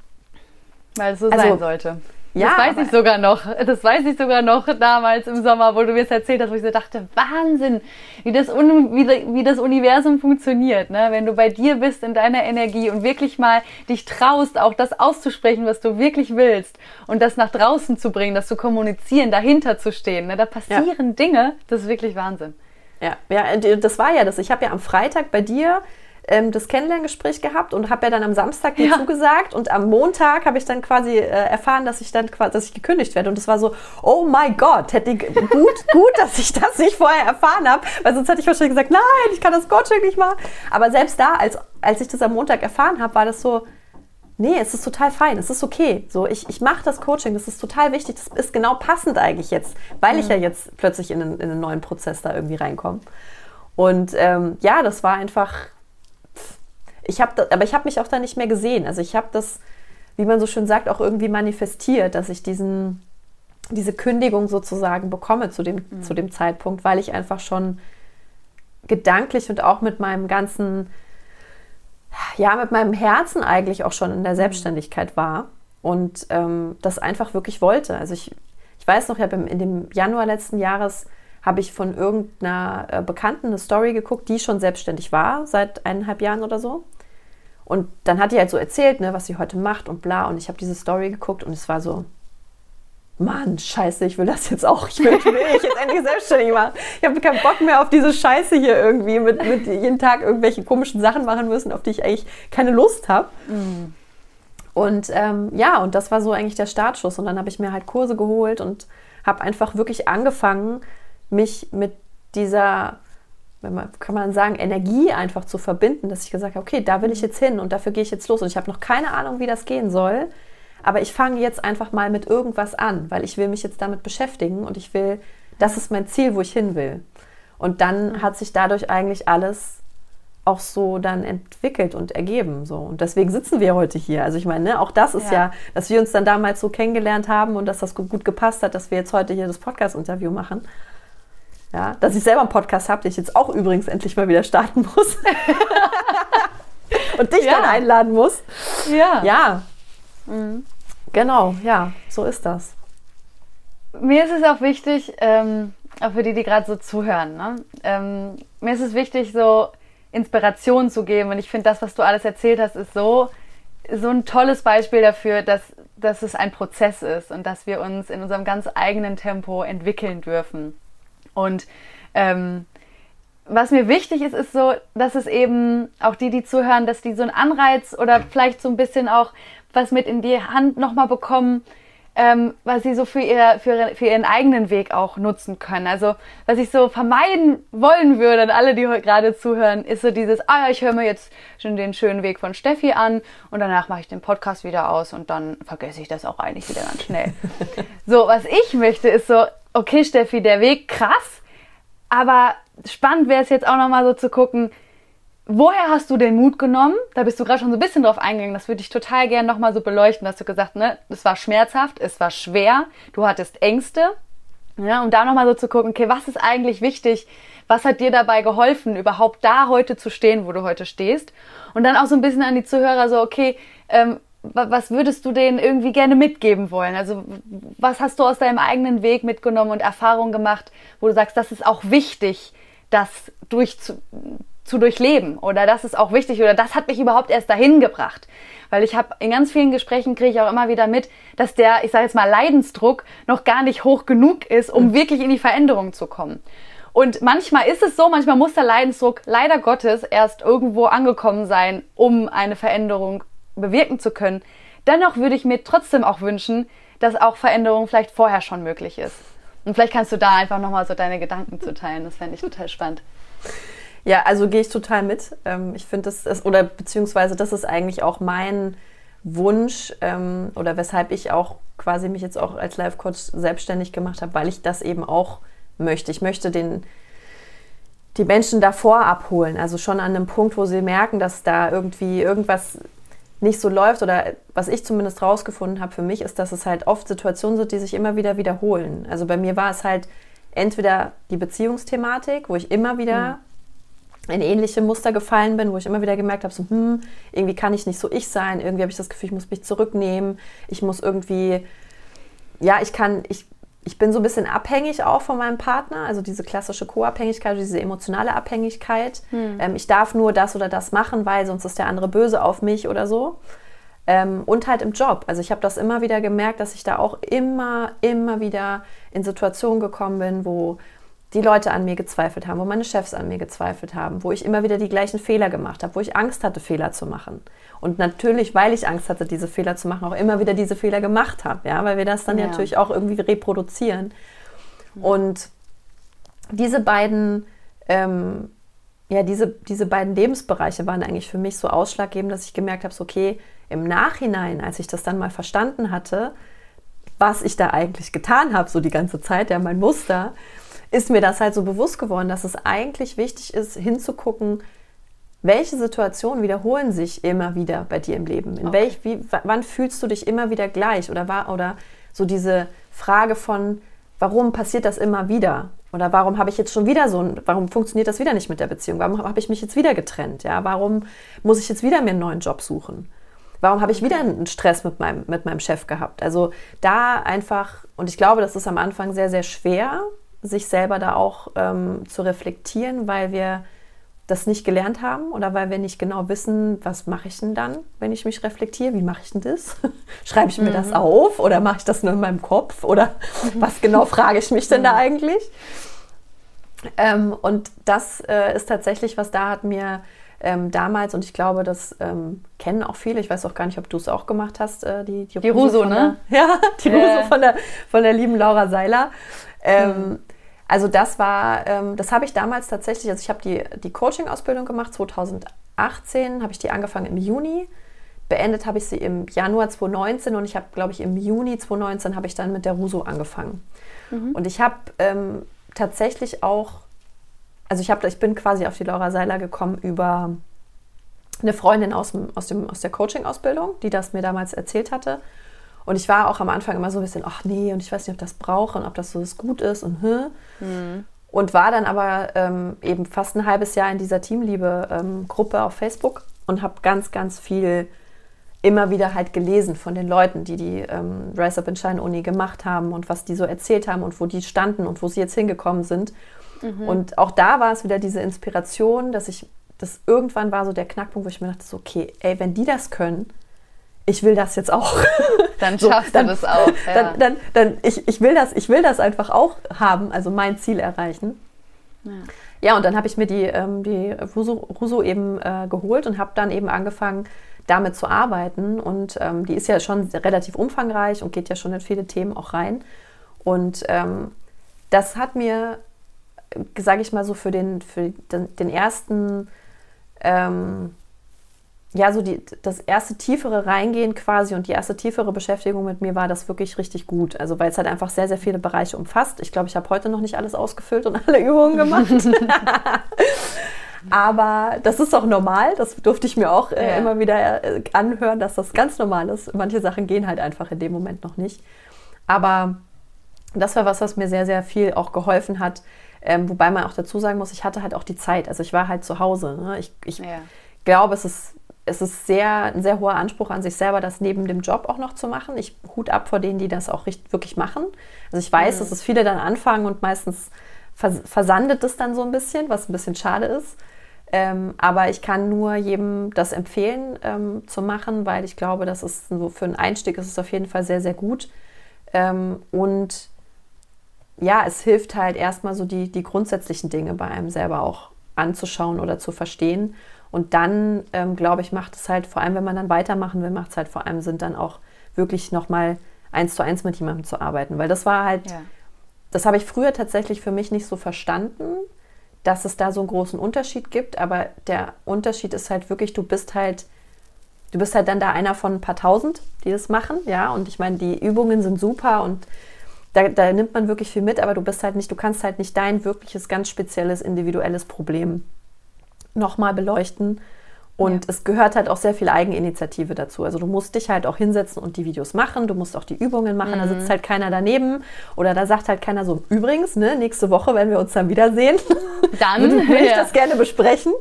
Weil es so also, sein sollte. Ja, das weiß ich sogar noch. Das weiß ich sogar noch damals im Sommer, wo du mir es erzählt hast, wo ich so dachte, Wahnsinn, wie das, wie, wie das Universum funktioniert, ne? Wenn du bei dir bist in deiner Energie und wirklich mal dich traust, auch das auszusprechen, was du wirklich willst und das nach draußen zu bringen, das zu kommunizieren, dahinter zu stehen. Ne? Da passieren ja. Dinge, das ist wirklich Wahnsinn. Ja, ja, das war ja das. Ich habe ja am Freitag bei dir ähm, das Kennenlerngespräch gehabt und habe ja dann am Samstag dir ja. zugesagt und am Montag habe ich dann quasi äh, erfahren, dass ich dann quasi, dass ich gekündigt werde und das war so, oh mein Gott, hätte ich, gut, gut, dass ich das nicht vorher erfahren habe, weil sonst hätte ich wahrscheinlich gesagt, nein, ich kann das Coaching nicht machen. Aber selbst da, als, als ich das am Montag erfahren habe, war das so, nee, es ist total fein, es ist okay. So, ich, ich mache das Coaching, das ist total wichtig, das ist genau passend eigentlich jetzt, weil mhm. ich ja jetzt plötzlich in einen, in einen neuen Prozess da irgendwie reinkomme. Und ähm, ja, das war einfach, ich habe, aber ich habe mich auch da nicht mehr gesehen. Also ich habe das, wie man so schön sagt, auch irgendwie manifestiert, dass ich diesen, diese Kündigung sozusagen bekomme zu dem, mhm. zu dem Zeitpunkt, weil ich einfach schon gedanklich und auch mit meinem ganzen ja, mit meinem Herzen eigentlich auch schon in der mhm. Selbstständigkeit war und ähm, das einfach wirklich wollte. Also ich, ich weiß noch, ich habe in dem Januar letzten Jahres habe ich von irgendeiner äh, Bekannten eine Story geguckt, die schon selbstständig war, seit eineinhalb Jahren oder so. Und dann hat die halt so erzählt, ne, was sie heute macht und bla. Und ich habe diese Story geguckt und es war so, Mann, scheiße, ich will das jetzt auch. Ich will, ich will mich jetzt endlich selbstständig machen. Ich habe keinen Bock mehr auf diese Scheiße hier irgendwie, mit, mit jeden Tag irgendwelche komischen Sachen machen müssen, auf die ich eigentlich keine Lust habe. Mm. Und ähm, ja, und das war so eigentlich der Startschuss. Und dann habe ich mir halt Kurse geholt und habe einfach wirklich angefangen, mich mit dieser, man, kann man sagen, Energie einfach zu verbinden, dass ich gesagt habe, okay, da will ich jetzt hin und dafür gehe ich jetzt los. Und ich habe noch keine Ahnung, wie das gehen soll. Aber ich fange jetzt einfach mal mit irgendwas an, weil ich will mich jetzt damit beschäftigen und ich will, das ist mein Ziel, wo ich hin will. Und dann hat sich dadurch eigentlich alles auch so dann entwickelt und ergeben. So. Und deswegen sitzen wir heute hier. Also ich meine, ne, auch das ist ja. ja. dass wir uns dann damals so kennengelernt haben und dass das gut gepasst hat, dass wir jetzt heute hier das Podcast-Interview machen. Ja, dass ich selber einen Podcast habe, den ich jetzt auch übrigens endlich mal wieder starten muss. und dich ja. dann einladen muss. Ja. Ja. Mhm. Genau, ja, so ist das. Mir ist es auch wichtig, ähm, auch für die, die gerade so zuhören, ne? ähm, mir ist es wichtig, so Inspiration zu geben. Und ich finde, das, was du alles erzählt hast, ist so, so ein tolles Beispiel dafür, dass, dass es ein Prozess ist und dass wir uns in unserem ganz eigenen Tempo entwickeln dürfen. Und ähm, was mir wichtig ist, ist so, dass es eben auch die, die zuhören, dass die so einen Anreiz oder vielleicht so ein bisschen auch was mit in die Hand nochmal bekommen, ähm, was sie so für, ihr, für, für ihren eigenen Weg auch nutzen können. Also was ich so vermeiden wollen würde, an alle, die gerade zuhören, ist so dieses, ah ja, ich höre mir jetzt schon den schönen Weg von Steffi an und danach mache ich den Podcast wieder aus und dann vergesse ich das auch eigentlich wieder ganz schnell. so, was ich möchte, ist so, okay, Steffi, der Weg krass, aber spannend wäre es jetzt auch nochmal so zu gucken, Woher hast du den Mut genommen? Da bist du gerade schon so ein bisschen drauf eingegangen. Das würde ich total gerne nochmal so beleuchten. Hast du gesagt, ne, es war schmerzhaft, es war schwer, du hattest Ängste. Ja, um da nochmal so zu gucken, okay, was ist eigentlich wichtig? Was hat dir dabei geholfen, überhaupt da heute zu stehen, wo du heute stehst? Und dann auch so ein bisschen an die Zuhörer so, okay, ähm, was würdest du denen irgendwie gerne mitgeben wollen? Also was hast du aus deinem eigenen Weg mitgenommen und Erfahrungen gemacht, wo du sagst, das ist auch wichtig, das durchzu zu durchleben oder das ist auch wichtig oder das hat mich überhaupt erst dahin gebracht. Weil ich habe in ganz vielen Gesprächen kriege ich auch immer wieder mit, dass der, ich sage jetzt mal, Leidensdruck noch gar nicht hoch genug ist, um mhm. wirklich in die Veränderung zu kommen. Und manchmal ist es so, manchmal muss der Leidensdruck leider Gottes erst irgendwo angekommen sein, um eine Veränderung bewirken zu können. Dennoch würde ich mir trotzdem auch wünschen, dass auch Veränderung vielleicht vorher schon möglich ist. Und vielleicht kannst du da einfach nochmal so deine Gedanken zu teilen. Das fände ich total spannend. Ja, also gehe ich total mit. Ähm, ich finde das, ist, oder beziehungsweise das ist eigentlich auch mein Wunsch ähm, oder weshalb ich auch quasi mich jetzt auch als Life Coach selbstständig gemacht habe, weil ich das eben auch möchte. Ich möchte den, die Menschen davor abholen, also schon an einem Punkt, wo sie merken, dass da irgendwie irgendwas nicht so läuft oder was ich zumindest rausgefunden habe für mich, ist, dass es halt oft Situationen sind, die sich immer wieder wiederholen. Also bei mir war es halt entweder die Beziehungsthematik, wo ich immer wieder mhm in ähnliche Muster gefallen bin, wo ich immer wieder gemerkt habe, so, hm, irgendwie kann ich nicht so ich sein, irgendwie habe ich das Gefühl, ich muss mich zurücknehmen, ich muss irgendwie, ja, ich kann, ich, ich bin so ein bisschen abhängig auch von meinem Partner, also diese klassische Co-Abhängigkeit, diese emotionale Abhängigkeit. Hm. Ähm, ich darf nur das oder das machen, weil sonst ist der andere böse auf mich oder so. Ähm, und halt im Job. Also ich habe das immer wieder gemerkt, dass ich da auch immer, immer wieder in Situationen gekommen bin, wo die Leute an mir gezweifelt haben, wo meine Chefs an mir gezweifelt haben, wo ich immer wieder die gleichen Fehler gemacht habe, wo ich Angst hatte, Fehler zu machen. Und natürlich, weil ich Angst hatte, diese Fehler zu machen, auch immer wieder diese Fehler gemacht habe, ja, weil wir das dann ja. natürlich auch irgendwie reproduzieren. Und diese beiden, ähm, ja, diese, diese beiden Lebensbereiche waren eigentlich für mich so ausschlaggebend, dass ich gemerkt habe, so, okay, im Nachhinein, als ich das dann mal verstanden hatte, was ich da eigentlich getan habe, so die ganze Zeit, ja, mein Muster, ist mir das halt so bewusst geworden, dass es eigentlich wichtig ist, hinzugucken, welche Situationen wiederholen sich immer wieder bei dir im Leben? In okay. welch, wie, wann fühlst du dich immer wieder gleich? Oder, war, oder so diese Frage von, warum passiert das immer wieder? Oder warum habe ich jetzt schon wieder so ein, warum funktioniert das wieder nicht mit der Beziehung? Warum habe ich mich jetzt wieder getrennt? Ja, warum muss ich jetzt wieder mir einen neuen Job suchen? Warum habe ich wieder einen Stress mit meinem, mit meinem Chef gehabt? Also da einfach, und ich glaube, das ist am Anfang sehr, sehr schwer, sich selber da auch ähm, zu reflektieren, weil wir das nicht gelernt haben oder weil wir nicht genau wissen, was mache ich denn dann, wenn ich mich reflektiere? Wie mache ich denn das? Schreibe ich mir mhm. das auf oder mache ich das nur in meinem Kopf? Oder mhm. was genau frage ich mich denn da eigentlich? Ähm, und das äh, ist tatsächlich, was da hat mir ähm, damals, und ich glaube, das ähm, kennen auch viele, ich weiß auch gar nicht, ob du es auch gemacht hast, äh, die, die, die Ruso, ne? Der, ja, die äh. Ruso von der, von der lieben Laura Seiler. Ähm, mhm. Also das war, ähm, das habe ich damals tatsächlich, also ich habe die, die Coaching-Ausbildung gemacht, 2018 habe ich die angefangen im Juni. Beendet habe ich sie im Januar 2019 und ich habe, glaube ich, im Juni 2019 habe ich dann mit der Ruso angefangen. Mhm. Und ich habe ähm, tatsächlich auch, also ich, hab, ich bin quasi auf die Laura Seiler gekommen über eine Freundin aus, dem, aus, dem, aus der Coaching-Ausbildung, die das mir damals erzählt hatte. Und ich war auch am Anfang immer so ein bisschen, ach nee, und ich weiß nicht, ob das brauche und ob das so das gut ist und hm. Mhm. Und war dann aber ähm, eben fast ein halbes Jahr in dieser Teamliebe-Gruppe ähm, auf Facebook und habe ganz, ganz viel immer wieder halt gelesen von den Leuten, die die ähm, Rise Up in Shine Uni gemacht haben und was die so erzählt haben und wo die standen und wo sie jetzt hingekommen sind. Mhm. Und auch da war es wieder diese Inspiration, dass ich, das irgendwann war so der Knackpunkt, wo ich mir dachte, so, okay, ey, wenn die das können, ich will das jetzt auch. Dann schaffst so, dann, du das auch. Ja. Dann, dann, dann, ich, ich, will das, ich will das einfach auch haben, also mein Ziel erreichen. Ja, ja und dann habe ich mir die, ähm, die Russo, Russo eben äh, geholt und habe dann eben angefangen, damit zu arbeiten. Und ähm, die ist ja schon relativ umfangreich und geht ja schon in viele Themen auch rein. Und ähm, das hat mir, sage ich mal so, für den, für den, den ersten ähm, ja, so die, das erste tiefere Reingehen quasi und die erste tiefere Beschäftigung mit mir war das wirklich richtig gut. Also weil es halt einfach sehr, sehr viele Bereiche umfasst. Ich glaube, ich habe heute noch nicht alles ausgefüllt und alle Übungen gemacht. Aber das ist auch normal. Das durfte ich mir auch äh, ja. immer wieder äh, anhören, dass das ganz normal ist. Manche Sachen gehen halt einfach in dem Moment noch nicht. Aber das war was, was mir sehr, sehr viel auch geholfen hat. Ähm, wobei man auch dazu sagen muss, ich hatte halt auch die Zeit. Also ich war halt zu Hause. Ne? Ich, ich ja. glaube, es ist es ist sehr, ein sehr hoher Anspruch an sich selber, das neben dem Job auch noch zu machen. Ich hut ab vor denen, die das auch richtig, wirklich machen. Also ich weiß, mhm. dass es viele dann anfangen und meistens versandet es dann so ein bisschen, was ein bisschen schade ist. Ähm, aber ich kann nur jedem das empfehlen ähm, zu machen, weil ich glaube, dass es so für einen Einstieg ist es auf jeden Fall sehr, sehr gut. Ähm, und ja, es hilft halt erstmal so die, die grundsätzlichen Dinge bei einem selber auch anzuschauen oder zu verstehen. Und dann, ähm, glaube ich, macht es halt, vor allem wenn man dann weitermachen will, macht es halt vor allem Sinn, dann auch wirklich nochmal eins zu eins mit jemandem zu arbeiten. Weil das war halt, ja. das habe ich früher tatsächlich für mich nicht so verstanden, dass es da so einen großen Unterschied gibt. Aber der Unterschied ist halt wirklich, du bist halt, du bist halt dann da einer von ein paar tausend, die das machen, ja. Und ich meine, die Übungen sind super und da, da nimmt man wirklich viel mit, aber du bist halt nicht, du kannst halt nicht dein wirkliches, ganz spezielles, individuelles Problem nochmal beleuchten. Und ja. es gehört halt auch sehr viel Eigeninitiative dazu. Also du musst dich halt auch hinsetzen und die Videos machen, du musst auch die Übungen machen, mhm. da sitzt halt keiner daneben oder da sagt halt keiner so, übrigens, ne, nächste Woche, wenn wir uns dann wiedersehen, dann würde ich ja. das gerne besprechen.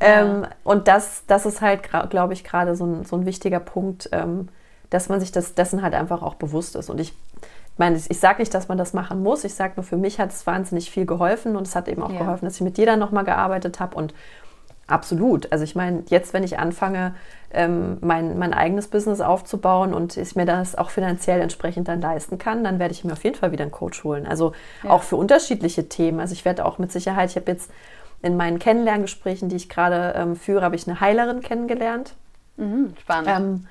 Ja. Ähm, und das, das ist halt, glaube ich, gerade so ein, so ein wichtiger Punkt, ähm, dass man sich das, dessen halt einfach auch bewusst ist. Und ich meine, ich sage nicht, dass man das machen muss. Ich sage nur, für mich hat es wahnsinnig viel geholfen und es hat eben auch geholfen, dass ich mit dir dann nochmal gearbeitet habe und Absolut. Also ich meine, jetzt, wenn ich anfange, ähm, mein, mein eigenes Business aufzubauen und ich mir das auch finanziell entsprechend dann leisten kann, dann werde ich mir auf jeden Fall wieder einen Coach holen. Also ja. auch für unterschiedliche Themen. Also ich werde auch mit Sicherheit, ich habe jetzt in meinen Kennenlerngesprächen, die ich gerade ähm, führe, habe ich eine Heilerin kennengelernt. Mhm, spannend. Ähm,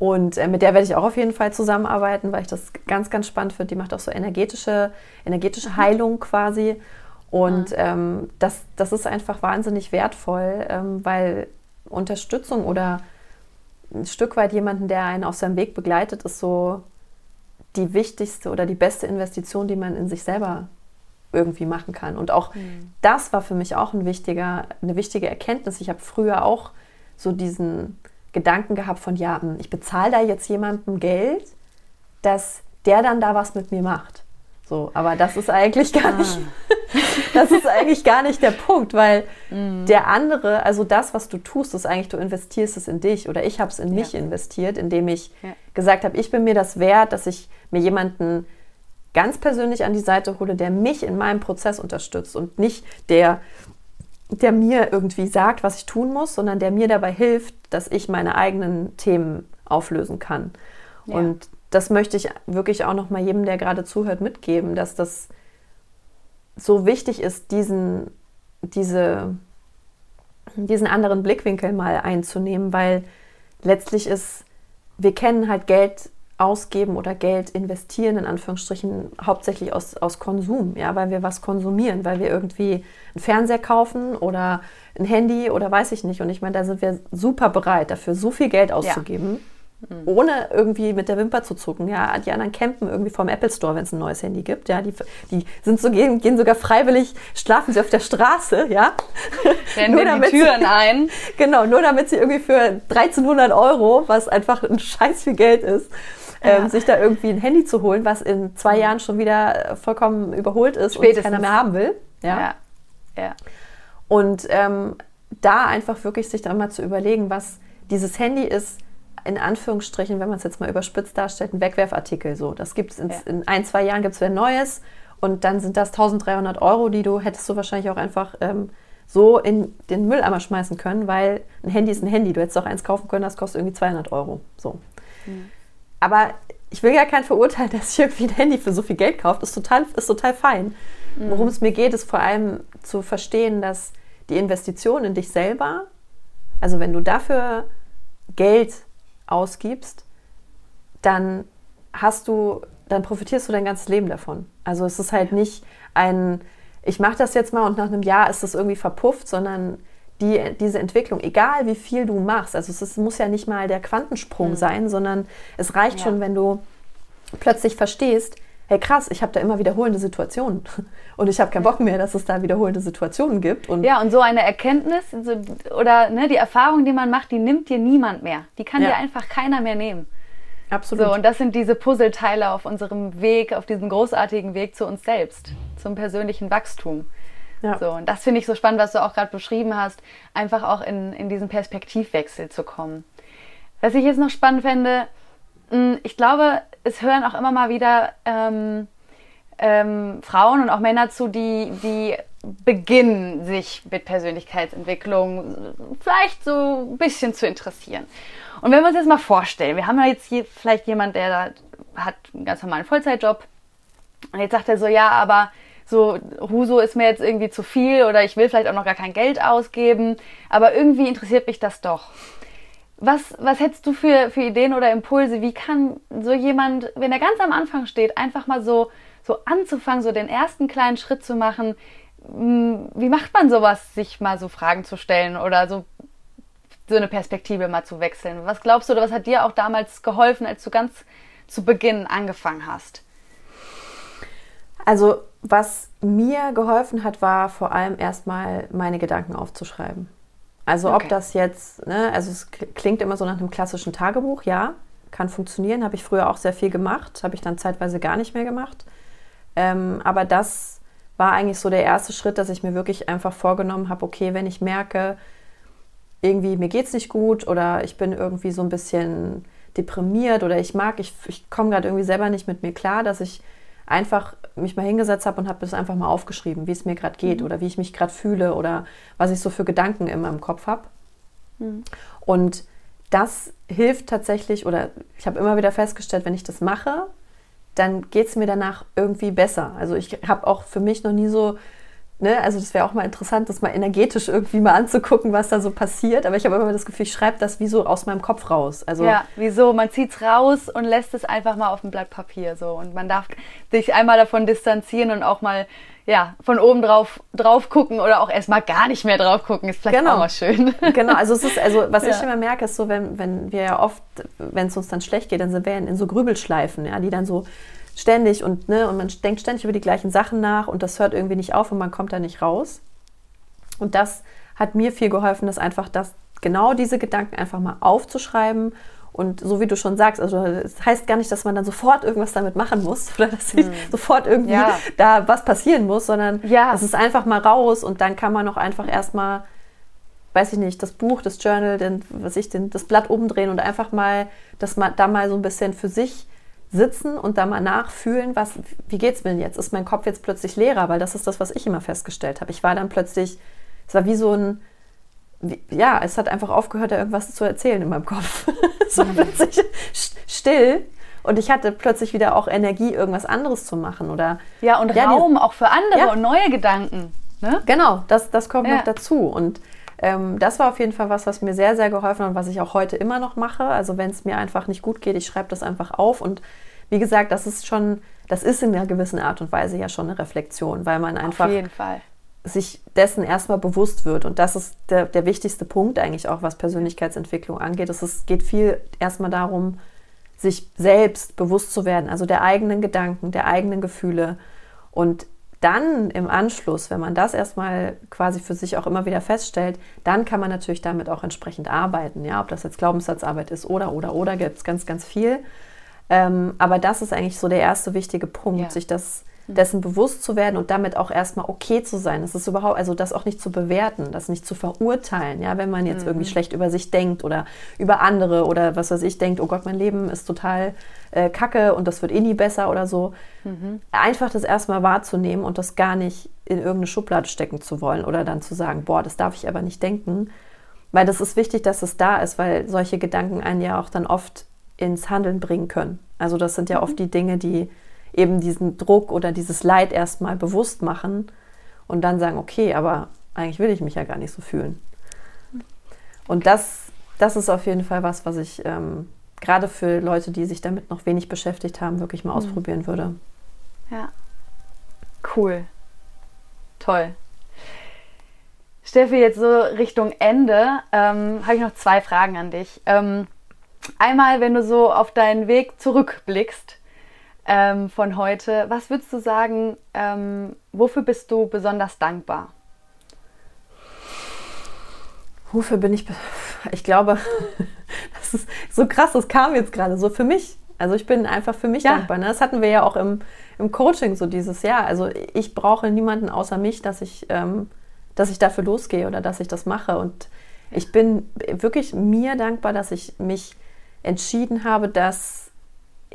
und äh, mit der werde ich auch auf jeden Fall zusammenarbeiten, weil ich das ganz, ganz spannend finde. Die macht auch so energetische, energetische mhm. Heilung quasi. Und mhm. ähm, das, das ist einfach wahnsinnig wertvoll, ähm, weil Unterstützung oder ein Stück weit jemanden, der einen auf seinem Weg begleitet, ist so die wichtigste oder die beste Investition, die man in sich selber irgendwie machen kann. Und auch mhm. das war für mich auch ein wichtiger, eine wichtige Erkenntnis. Ich habe früher auch so diesen Gedanken gehabt von, ja, hm, ich bezahle da jetzt jemandem Geld, dass der dann da was mit mir macht. So, aber das ist eigentlich gar ah. nicht, das ist eigentlich gar nicht der Punkt, weil mhm. der andere, also das, was du tust, ist eigentlich, du investierst es in dich oder ich habe es in ja. mich investiert, indem ich ja. gesagt habe, ich bin mir das wert, dass ich mir jemanden ganz persönlich an die Seite hole, der mich in meinem Prozess unterstützt und nicht der, der mir irgendwie sagt, was ich tun muss, sondern der mir dabei hilft, dass ich meine eigenen Themen auflösen kann. Ja. Und das möchte ich wirklich auch noch mal jedem, der gerade zuhört, mitgeben, dass das so wichtig ist, diesen, diese, diesen anderen Blickwinkel mal einzunehmen, weil letztlich ist, wir kennen halt Geld ausgeben oder Geld investieren, in Anführungsstrichen, hauptsächlich aus, aus Konsum, ja, weil wir was konsumieren, weil wir irgendwie einen Fernseher kaufen oder ein Handy oder weiß ich nicht. Und ich meine, da sind wir super bereit, dafür so viel Geld auszugeben. Ja. Ohne irgendwie mit der Wimper zu zucken. Ja, die anderen campen irgendwie vom Apple Store, wenn es ein neues Handy gibt. Ja, die, die sind so, gehen, gehen sogar freiwillig, schlafen sie auf der Straße, ja. Rennen nur damit die Türen sie, ein. Genau, nur damit sie irgendwie für 1300 Euro, was einfach ein Scheiß viel Geld ist, ja. ähm, sich da irgendwie ein Handy zu holen, was in zwei mhm. Jahren schon wieder vollkommen überholt ist Spätestens. und keiner mehr haben will. Ja. ja. ja. Und ähm, da einfach wirklich sich dann mal zu überlegen, was dieses Handy ist, in Anführungsstrichen, wenn man es jetzt mal überspitzt darstellt, ein Wegwerfartikel. So, das gibt es in, ja. in, ein, zwei Jahren gibt es wieder Neues und dann sind das 1300 Euro, die du hättest du wahrscheinlich auch einfach ähm, so in den Mülleimer schmeißen können, weil ein Handy ist ein Handy. Du hättest auch eins kaufen können, das kostet irgendwie 200 Euro. So. Mhm. Aber ich will ja kein verurteilen, dass sich irgendwie ein Handy für so viel Geld kauft. Ist total, ist total fein. Mhm. Worum es mir geht, ist vor allem zu verstehen, dass die Investition in dich selber, also wenn du dafür Geld ausgibst, dann hast du, dann profitierst du dein ganzes Leben davon. Also es ist halt nicht ein, ich mache das jetzt mal und nach einem Jahr ist das irgendwie verpufft, sondern die, diese Entwicklung, egal wie viel du machst, also es ist, muss ja nicht mal der Quantensprung mhm. sein, sondern es reicht ja. schon, wenn du plötzlich verstehst, hey krass, ich habe da immer wiederholende Situationen und ich habe keinen Bock mehr, dass es da wiederholende Situationen gibt. Und ja, und so eine Erkenntnis so, oder ne, die Erfahrung, die man macht, die nimmt dir niemand mehr. Die kann ja. dir einfach keiner mehr nehmen. Absolut. So, und das sind diese Puzzleteile auf unserem Weg, auf diesem großartigen Weg zu uns selbst, zum persönlichen Wachstum. Ja. So, und das finde ich so spannend, was du auch gerade beschrieben hast, einfach auch in, in diesen Perspektivwechsel zu kommen. Was ich jetzt noch spannend fände, hm, ich glaube, es hören auch immer mal wieder ähm, ähm, Frauen und auch Männer zu, die, die beginnen, sich mit Persönlichkeitsentwicklung vielleicht so ein bisschen zu interessieren. Und wenn wir uns jetzt mal vorstellen, wir haben ja jetzt hier vielleicht jemand, der hat einen ganz normalen Vollzeitjob und jetzt sagt er so, ja, aber so Huso ist mir jetzt irgendwie zu viel oder ich will vielleicht auch noch gar kein Geld ausgeben, aber irgendwie interessiert mich das doch. Was, was hättest du für, für Ideen oder Impulse? Wie kann so jemand, wenn er ganz am Anfang steht, einfach mal so, so anzufangen, so den ersten kleinen Schritt zu machen? Hm, wie macht man sowas, sich mal so Fragen zu stellen oder so, so eine Perspektive mal zu wechseln? Was glaubst du oder was hat dir auch damals geholfen, als du ganz zu Beginn angefangen hast? Also, was mir geholfen hat, war vor allem erstmal meine Gedanken aufzuschreiben. Also okay. ob das jetzt, ne, also es klingt immer so nach einem klassischen Tagebuch, ja, kann funktionieren, habe ich früher auch sehr viel gemacht, habe ich dann zeitweise gar nicht mehr gemacht. Ähm, aber das war eigentlich so der erste Schritt, dass ich mir wirklich einfach vorgenommen habe, okay, wenn ich merke, irgendwie mir geht es nicht gut oder ich bin irgendwie so ein bisschen deprimiert oder ich mag, ich, ich komme gerade irgendwie selber nicht mit mir klar, dass ich einfach mich mal hingesetzt habe und habe das einfach mal aufgeschrieben, wie es mir gerade geht mhm. oder wie ich mich gerade fühle oder was ich so für Gedanken in meinem Kopf habe. Mhm. Und das hilft tatsächlich, oder ich habe immer wieder festgestellt, wenn ich das mache, dann geht es mir danach irgendwie besser. Also ich habe auch für mich noch nie so ne, also das wäre auch mal interessant, das mal energetisch irgendwie mal anzugucken, was da so passiert. Aber ich habe immer das Gefühl, ich schreibe das wie so aus meinem Kopf raus. Also ja, wieso? Man zieht es raus und lässt es einfach mal auf dem Blatt Papier so. Und man darf sich einmal davon distanzieren und auch mal ja, von oben drauf, drauf gucken oder auch erstmal gar nicht mehr drauf gucken, ist vielleicht genau. auch mal schön. Genau, also es ist, also was ja. ich immer merke, ist so, wenn, wenn wir ja oft, wenn es uns dann schlecht geht, dann sind wir in so Grübelschleifen, ja, die dann so ständig und, ne, und man denkt ständig über die gleichen Sachen nach und das hört irgendwie nicht auf und man kommt da nicht raus. Und das hat mir viel geholfen, das einfach das, genau diese Gedanken einfach mal aufzuschreiben und so wie du schon sagst, also es das heißt gar nicht, dass man dann sofort irgendwas damit machen muss oder dass hm. sofort irgendwie ja. da was passieren muss, sondern ja. es ist einfach mal raus und dann kann man auch einfach erstmal, weiß ich nicht, das Buch, das Journal, den, was ich, den, das Blatt umdrehen und einfach mal, das mal, da mal so ein bisschen für sich sitzen und da mal nachfühlen, was, wie geht's mir denn jetzt? Ist mein Kopf jetzt plötzlich leerer? Weil das ist das, was ich immer festgestellt habe. Ich war dann plötzlich, es war wie so ein, wie, ja, es hat einfach aufgehört, da irgendwas zu erzählen in meinem Kopf. es war mhm. plötzlich still und ich hatte plötzlich wieder auch Energie, irgendwas anderes zu machen. Oder, ja, und ja, Raum die, auch für andere ja. und neue Gedanken. Ne? Genau, das, das kommt ja. noch dazu. Und ähm, das war auf jeden Fall was, was mir sehr, sehr geholfen hat und was ich auch heute immer noch mache. Also wenn es mir einfach nicht gut geht, ich schreibe das einfach auf. Und wie gesagt, das ist schon, das ist in einer gewissen Art und Weise ja schon eine Reflexion, weil man einfach sich dessen erstmal bewusst wird. Und das ist der, der wichtigste Punkt eigentlich auch, was Persönlichkeitsentwicklung angeht. Es geht viel erstmal darum, sich selbst bewusst zu werden, also der eigenen Gedanken, der eigenen Gefühle. Und dann im Anschluss, wenn man das erstmal quasi für sich auch immer wieder feststellt, dann kann man natürlich damit auch entsprechend arbeiten. Ja, ob das jetzt Glaubenssatzarbeit ist oder, oder, oder, gibt es ganz, ganz viel. Ähm, aber das ist eigentlich so der erste wichtige Punkt, ja. sich das. Dessen bewusst zu werden und damit auch erstmal okay zu sein. Das ist überhaupt, also das auch nicht zu bewerten, das nicht zu verurteilen, ja, wenn man jetzt mhm. irgendwie schlecht über sich denkt oder über andere oder was weiß ich denkt, oh Gott, mein Leben ist total äh, kacke und das wird eh nie besser oder so. Mhm. Einfach das erstmal wahrzunehmen und das gar nicht in irgendeine Schublade stecken zu wollen oder dann zu sagen, boah, das darf ich aber nicht denken. Weil das ist wichtig, dass es da ist, weil solche Gedanken einen ja auch dann oft ins Handeln bringen können. Also das sind ja oft mhm. die Dinge, die eben diesen Druck oder dieses Leid erstmal bewusst machen und dann sagen, okay, aber eigentlich will ich mich ja gar nicht so fühlen. Und das, das ist auf jeden Fall was, was ich ähm, gerade für Leute, die sich damit noch wenig beschäftigt haben, wirklich mal mhm. ausprobieren würde. Ja. Cool. Toll. Steffi, jetzt so Richtung Ende ähm, habe ich noch zwei Fragen an dich. Ähm, einmal, wenn du so auf deinen Weg zurückblickst, ähm, von heute. Was würdest du sagen, ähm, wofür bist du besonders dankbar? Wofür bin ich? Ich glaube, das ist so krass, das kam jetzt gerade so für mich. Also ich bin einfach für mich ja. dankbar. Ne? Das hatten wir ja auch im, im Coaching so dieses Jahr. Also ich brauche niemanden außer mich, dass ich, ähm, dass ich dafür losgehe oder dass ich das mache. Und ich bin wirklich mir dankbar, dass ich mich entschieden habe, dass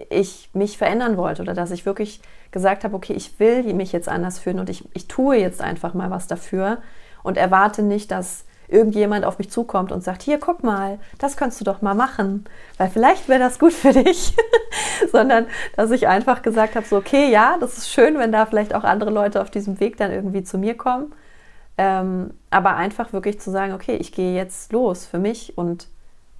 ich mich verändern wollte oder dass ich wirklich gesagt habe, okay, ich will mich jetzt anders fühlen und ich, ich tue jetzt einfach mal was dafür und erwarte nicht, dass irgendjemand auf mich zukommt und sagt, hier, guck mal, das kannst du doch mal machen, weil vielleicht wäre das gut für dich, sondern dass ich einfach gesagt habe, so, okay, ja, das ist schön, wenn da vielleicht auch andere Leute auf diesem Weg dann irgendwie zu mir kommen, ähm, aber einfach wirklich zu sagen, okay, ich gehe jetzt los für mich und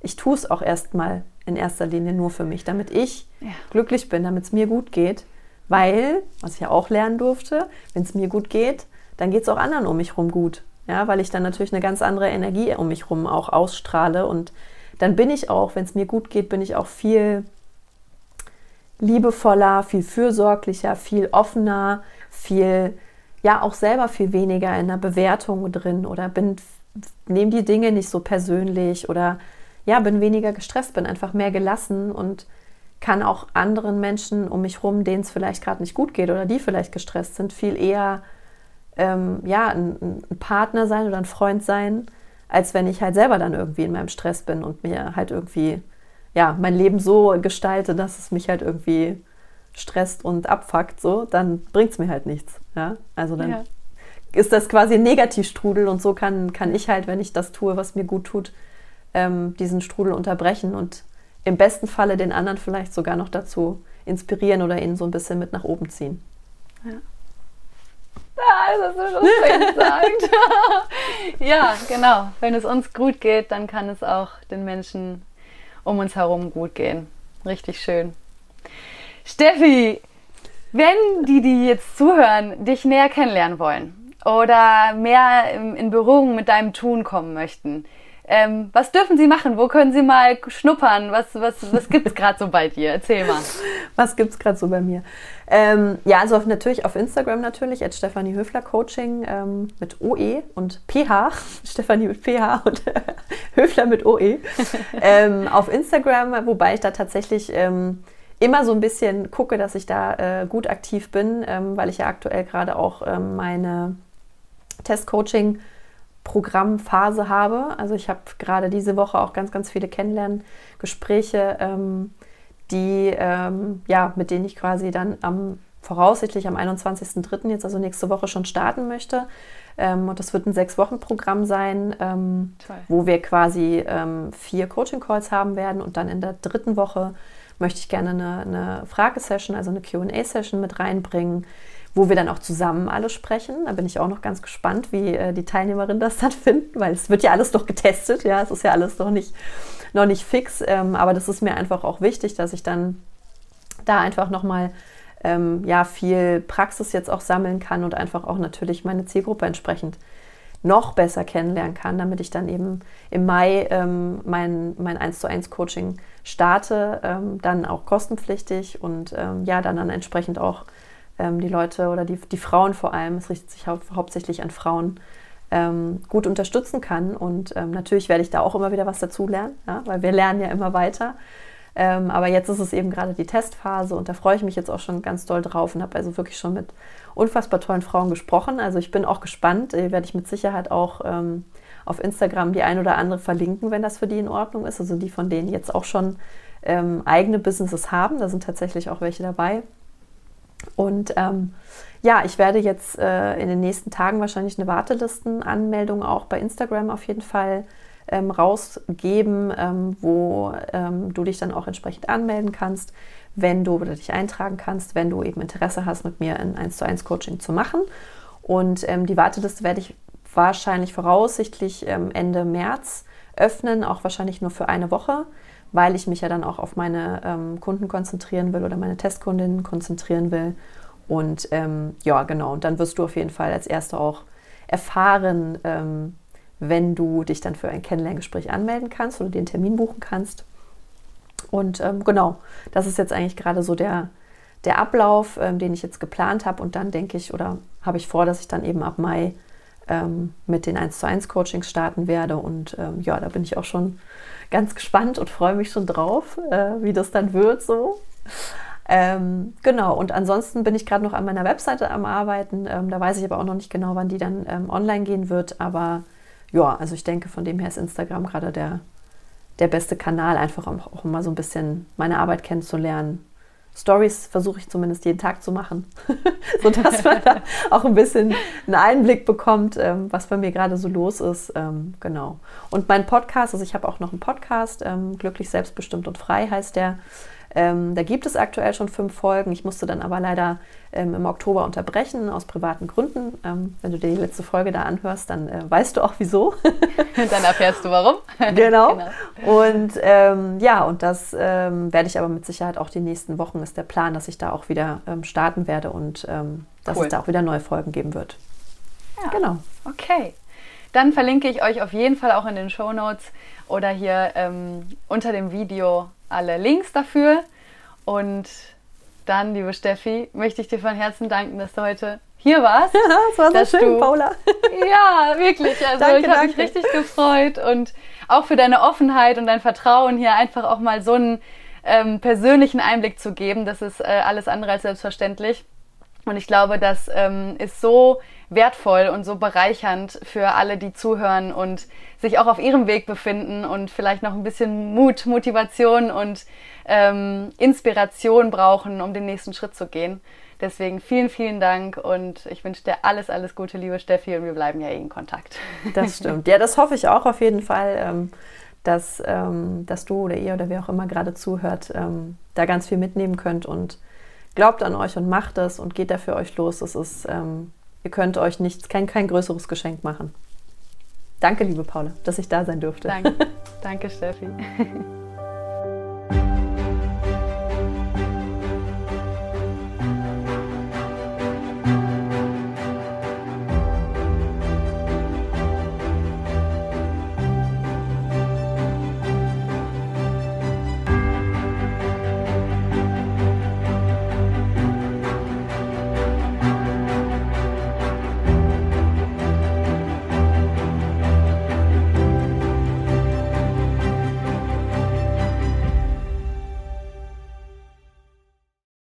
ich tue es auch erstmal in erster Linie nur für mich, damit ich ja. glücklich bin, damit es mir gut geht. Weil, was ich ja auch lernen durfte, wenn es mir gut geht, dann geht es auch anderen um mich herum gut. Ja, weil ich dann natürlich eine ganz andere Energie um mich herum auch ausstrahle. Und dann bin ich auch, wenn es mir gut geht, bin ich auch viel liebevoller, viel fürsorglicher, viel offener, viel, ja, auch selber viel weniger in der Bewertung drin oder bin, nehme die Dinge nicht so persönlich oder ja, bin weniger gestresst, bin einfach mehr gelassen und kann auch anderen Menschen um mich herum, denen es vielleicht gerade nicht gut geht oder die vielleicht gestresst sind, viel eher ähm, ja, ein, ein, Partner sein oder ein Freund sein, als wenn ich halt selber dann irgendwie in meinem Stress bin und mir halt irgendwie ja, mein Leben so gestalte, dass es mich halt irgendwie stresst und abfuckt, so, dann bringt es mir halt nichts. Ja? Also dann ja. ist das quasi ein Negativstrudel und so kann, kann ich halt, wenn ich das tue, was mir gut tut, ähm, diesen Strudel unterbrechen und im besten Falle den anderen vielleicht sogar noch dazu inspirieren oder ihn so ein bisschen mit nach oben ziehen. Ja. das ist so schön gesagt. ja, genau. Wenn es uns gut geht, dann kann es auch den Menschen um uns herum gut gehen. Richtig schön. Steffi, wenn die, die jetzt zuhören, dich näher kennenlernen wollen oder mehr in Berührung mit deinem Tun kommen möchten, ähm, was dürfen Sie machen? Wo können Sie mal schnuppern? Was, was, was gibt es gerade so bei dir? Erzähl mal. Was gibt es gerade so bei mir? Ähm, ja, also auf, natürlich auf Instagram natürlich, at Stefanie Höfler Coaching ähm, mit OE und PH. Stefanie mit PH und Höfler mit OE. ähm, auf Instagram, wobei ich da tatsächlich ähm, immer so ein bisschen gucke, dass ich da äh, gut aktiv bin, ähm, weil ich ja aktuell gerade auch meine Testcoaching Programmphase habe. Also ich habe gerade diese Woche auch ganz, ganz viele Kennenlerngespräche, ähm, die, ähm, ja, mit denen ich quasi dann am voraussichtlich am 21.03. jetzt also nächste Woche schon starten möchte. Ähm, und das wird ein Sechs-Wochen-Programm sein, ähm, wo wir quasi ähm, vier Coaching-Calls haben werden. Und dann in der dritten Woche möchte ich gerne eine, eine Fragesession, also eine QA-Session mit reinbringen wo wir dann auch zusammen alle sprechen. Da bin ich auch noch ganz gespannt, wie äh, die Teilnehmerinnen das dann finden, weil es wird ja alles noch getestet, ja, es ist ja alles noch nicht, noch nicht fix, ähm, aber das ist mir einfach auch wichtig, dass ich dann da einfach nochmal ähm, ja, viel Praxis jetzt auch sammeln kann und einfach auch natürlich meine Zielgruppe entsprechend noch besser kennenlernen kann, damit ich dann eben im Mai ähm, mein, mein 1 zu 1 Coaching starte, ähm, dann auch kostenpflichtig und ähm, ja, dann, dann entsprechend auch ähm, die Leute oder die, die Frauen vor allem, es richtet sich hau hauptsächlich an Frauen, ähm, gut unterstützen kann. Und ähm, natürlich werde ich da auch immer wieder was dazulernen, ja, weil wir lernen ja immer weiter. Ähm, aber jetzt ist es eben gerade die Testphase und da freue ich mich jetzt auch schon ganz doll drauf und habe also wirklich schon mit unfassbar tollen Frauen gesprochen. Also ich bin auch gespannt, äh, werde ich mit Sicherheit auch ähm, auf Instagram die ein oder andere verlinken, wenn das für die in Ordnung ist. Also die von denen jetzt auch schon ähm, eigene Businesses haben. Da sind tatsächlich auch welche dabei. Und ähm, ja, ich werde jetzt äh, in den nächsten Tagen wahrscheinlich eine Wartelistenanmeldung auch bei Instagram auf jeden Fall ähm, rausgeben, ähm, wo ähm, du dich dann auch entsprechend anmelden kannst, wenn du oder dich eintragen kannst, wenn du eben Interesse hast, mit mir ein 1 zu 1 Coaching zu machen. Und ähm, die Warteliste werde ich wahrscheinlich voraussichtlich ähm, Ende März öffnen, auch wahrscheinlich nur für eine Woche weil ich mich ja dann auch auf meine ähm, Kunden konzentrieren will oder meine Testkundinnen konzentrieren will. Und ähm, ja, genau, und dann wirst du auf jeden Fall als Erste auch erfahren, ähm, wenn du dich dann für ein Kennenlerngespräch anmelden kannst oder den Termin buchen kannst. Und ähm, genau, das ist jetzt eigentlich gerade so der, der Ablauf, ähm, den ich jetzt geplant habe. Und dann denke ich oder habe ich vor, dass ich dann eben ab Mai ähm, mit den 1 zu 1 Coachings starten werde. Und ja, da bin ich auch schon ganz gespannt und freue mich schon drauf, äh, wie das dann wird so. Ähm, genau, und ansonsten bin ich gerade noch an meiner Webseite am Arbeiten. Ähm, da weiß ich aber auch noch nicht genau, wann die dann ähm, online gehen wird. Aber ja, also ich denke, von dem her ist Instagram gerade der, der beste Kanal, einfach um auch mal so ein bisschen meine Arbeit kennenzulernen, Stories versuche ich zumindest jeden Tag zu machen, sodass man da auch ein bisschen einen Einblick bekommt, ähm, was bei mir gerade so los ist. Ähm, genau. Und mein Podcast, also ich habe auch noch einen Podcast, ähm, Glücklich, Selbstbestimmt und Frei heißt der. Ähm, da gibt es aktuell schon fünf Folgen. Ich musste dann aber leider ähm, im Oktober unterbrechen, aus privaten Gründen. Ähm, wenn du dir die letzte Folge da anhörst, dann äh, weißt du auch wieso. dann erfährst du warum. genau. genau. Und ähm, ja, und das ähm, werde ich aber mit Sicherheit auch die nächsten Wochen, ist der Plan, dass ich da auch wieder ähm, starten werde und dass cool. es da auch wieder neue Folgen geben wird. Ja. Genau. Okay. Dann verlinke ich euch auf jeden Fall auch in den Show Notes oder hier unter dem Video alle Links dafür. Und dann, liebe Steffi, möchte ich dir von Herzen danken, dass du heute hier warst. Ja, es war so schön, du, Paula. Ja, wirklich. Also danke, ich habe mich richtig gefreut und auch für deine Offenheit und dein Vertrauen hier einfach auch mal so einen ähm, persönlichen Einblick zu geben. Das ist äh, alles andere als selbstverständlich. Und ich glaube, das ähm, ist so wertvoll und so bereichernd für alle, die zuhören und sich auch auf ihrem Weg befinden und vielleicht noch ein bisschen Mut, Motivation und ähm, Inspiration brauchen, um den nächsten Schritt zu gehen. Deswegen vielen, vielen Dank und ich wünsche dir alles, alles Gute, liebe Steffi, und wir bleiben ja eh in Kontakt. Das stimmt. Ja, das hoffe ich auch auf jeden Fall, ähm, dass, ähm, dass du oder ihr oder wer auch immer gerade zuhört, ähm, da ganz viel mitnehmen könnt und glaubt an euch und macht es und geht da für euch los. Es ist ihr könnt euch nichts, kein, kein größeres Geschenk machen. Danke, liebe Paula, dass ich da sein durfte. Danke, Danke Steffi.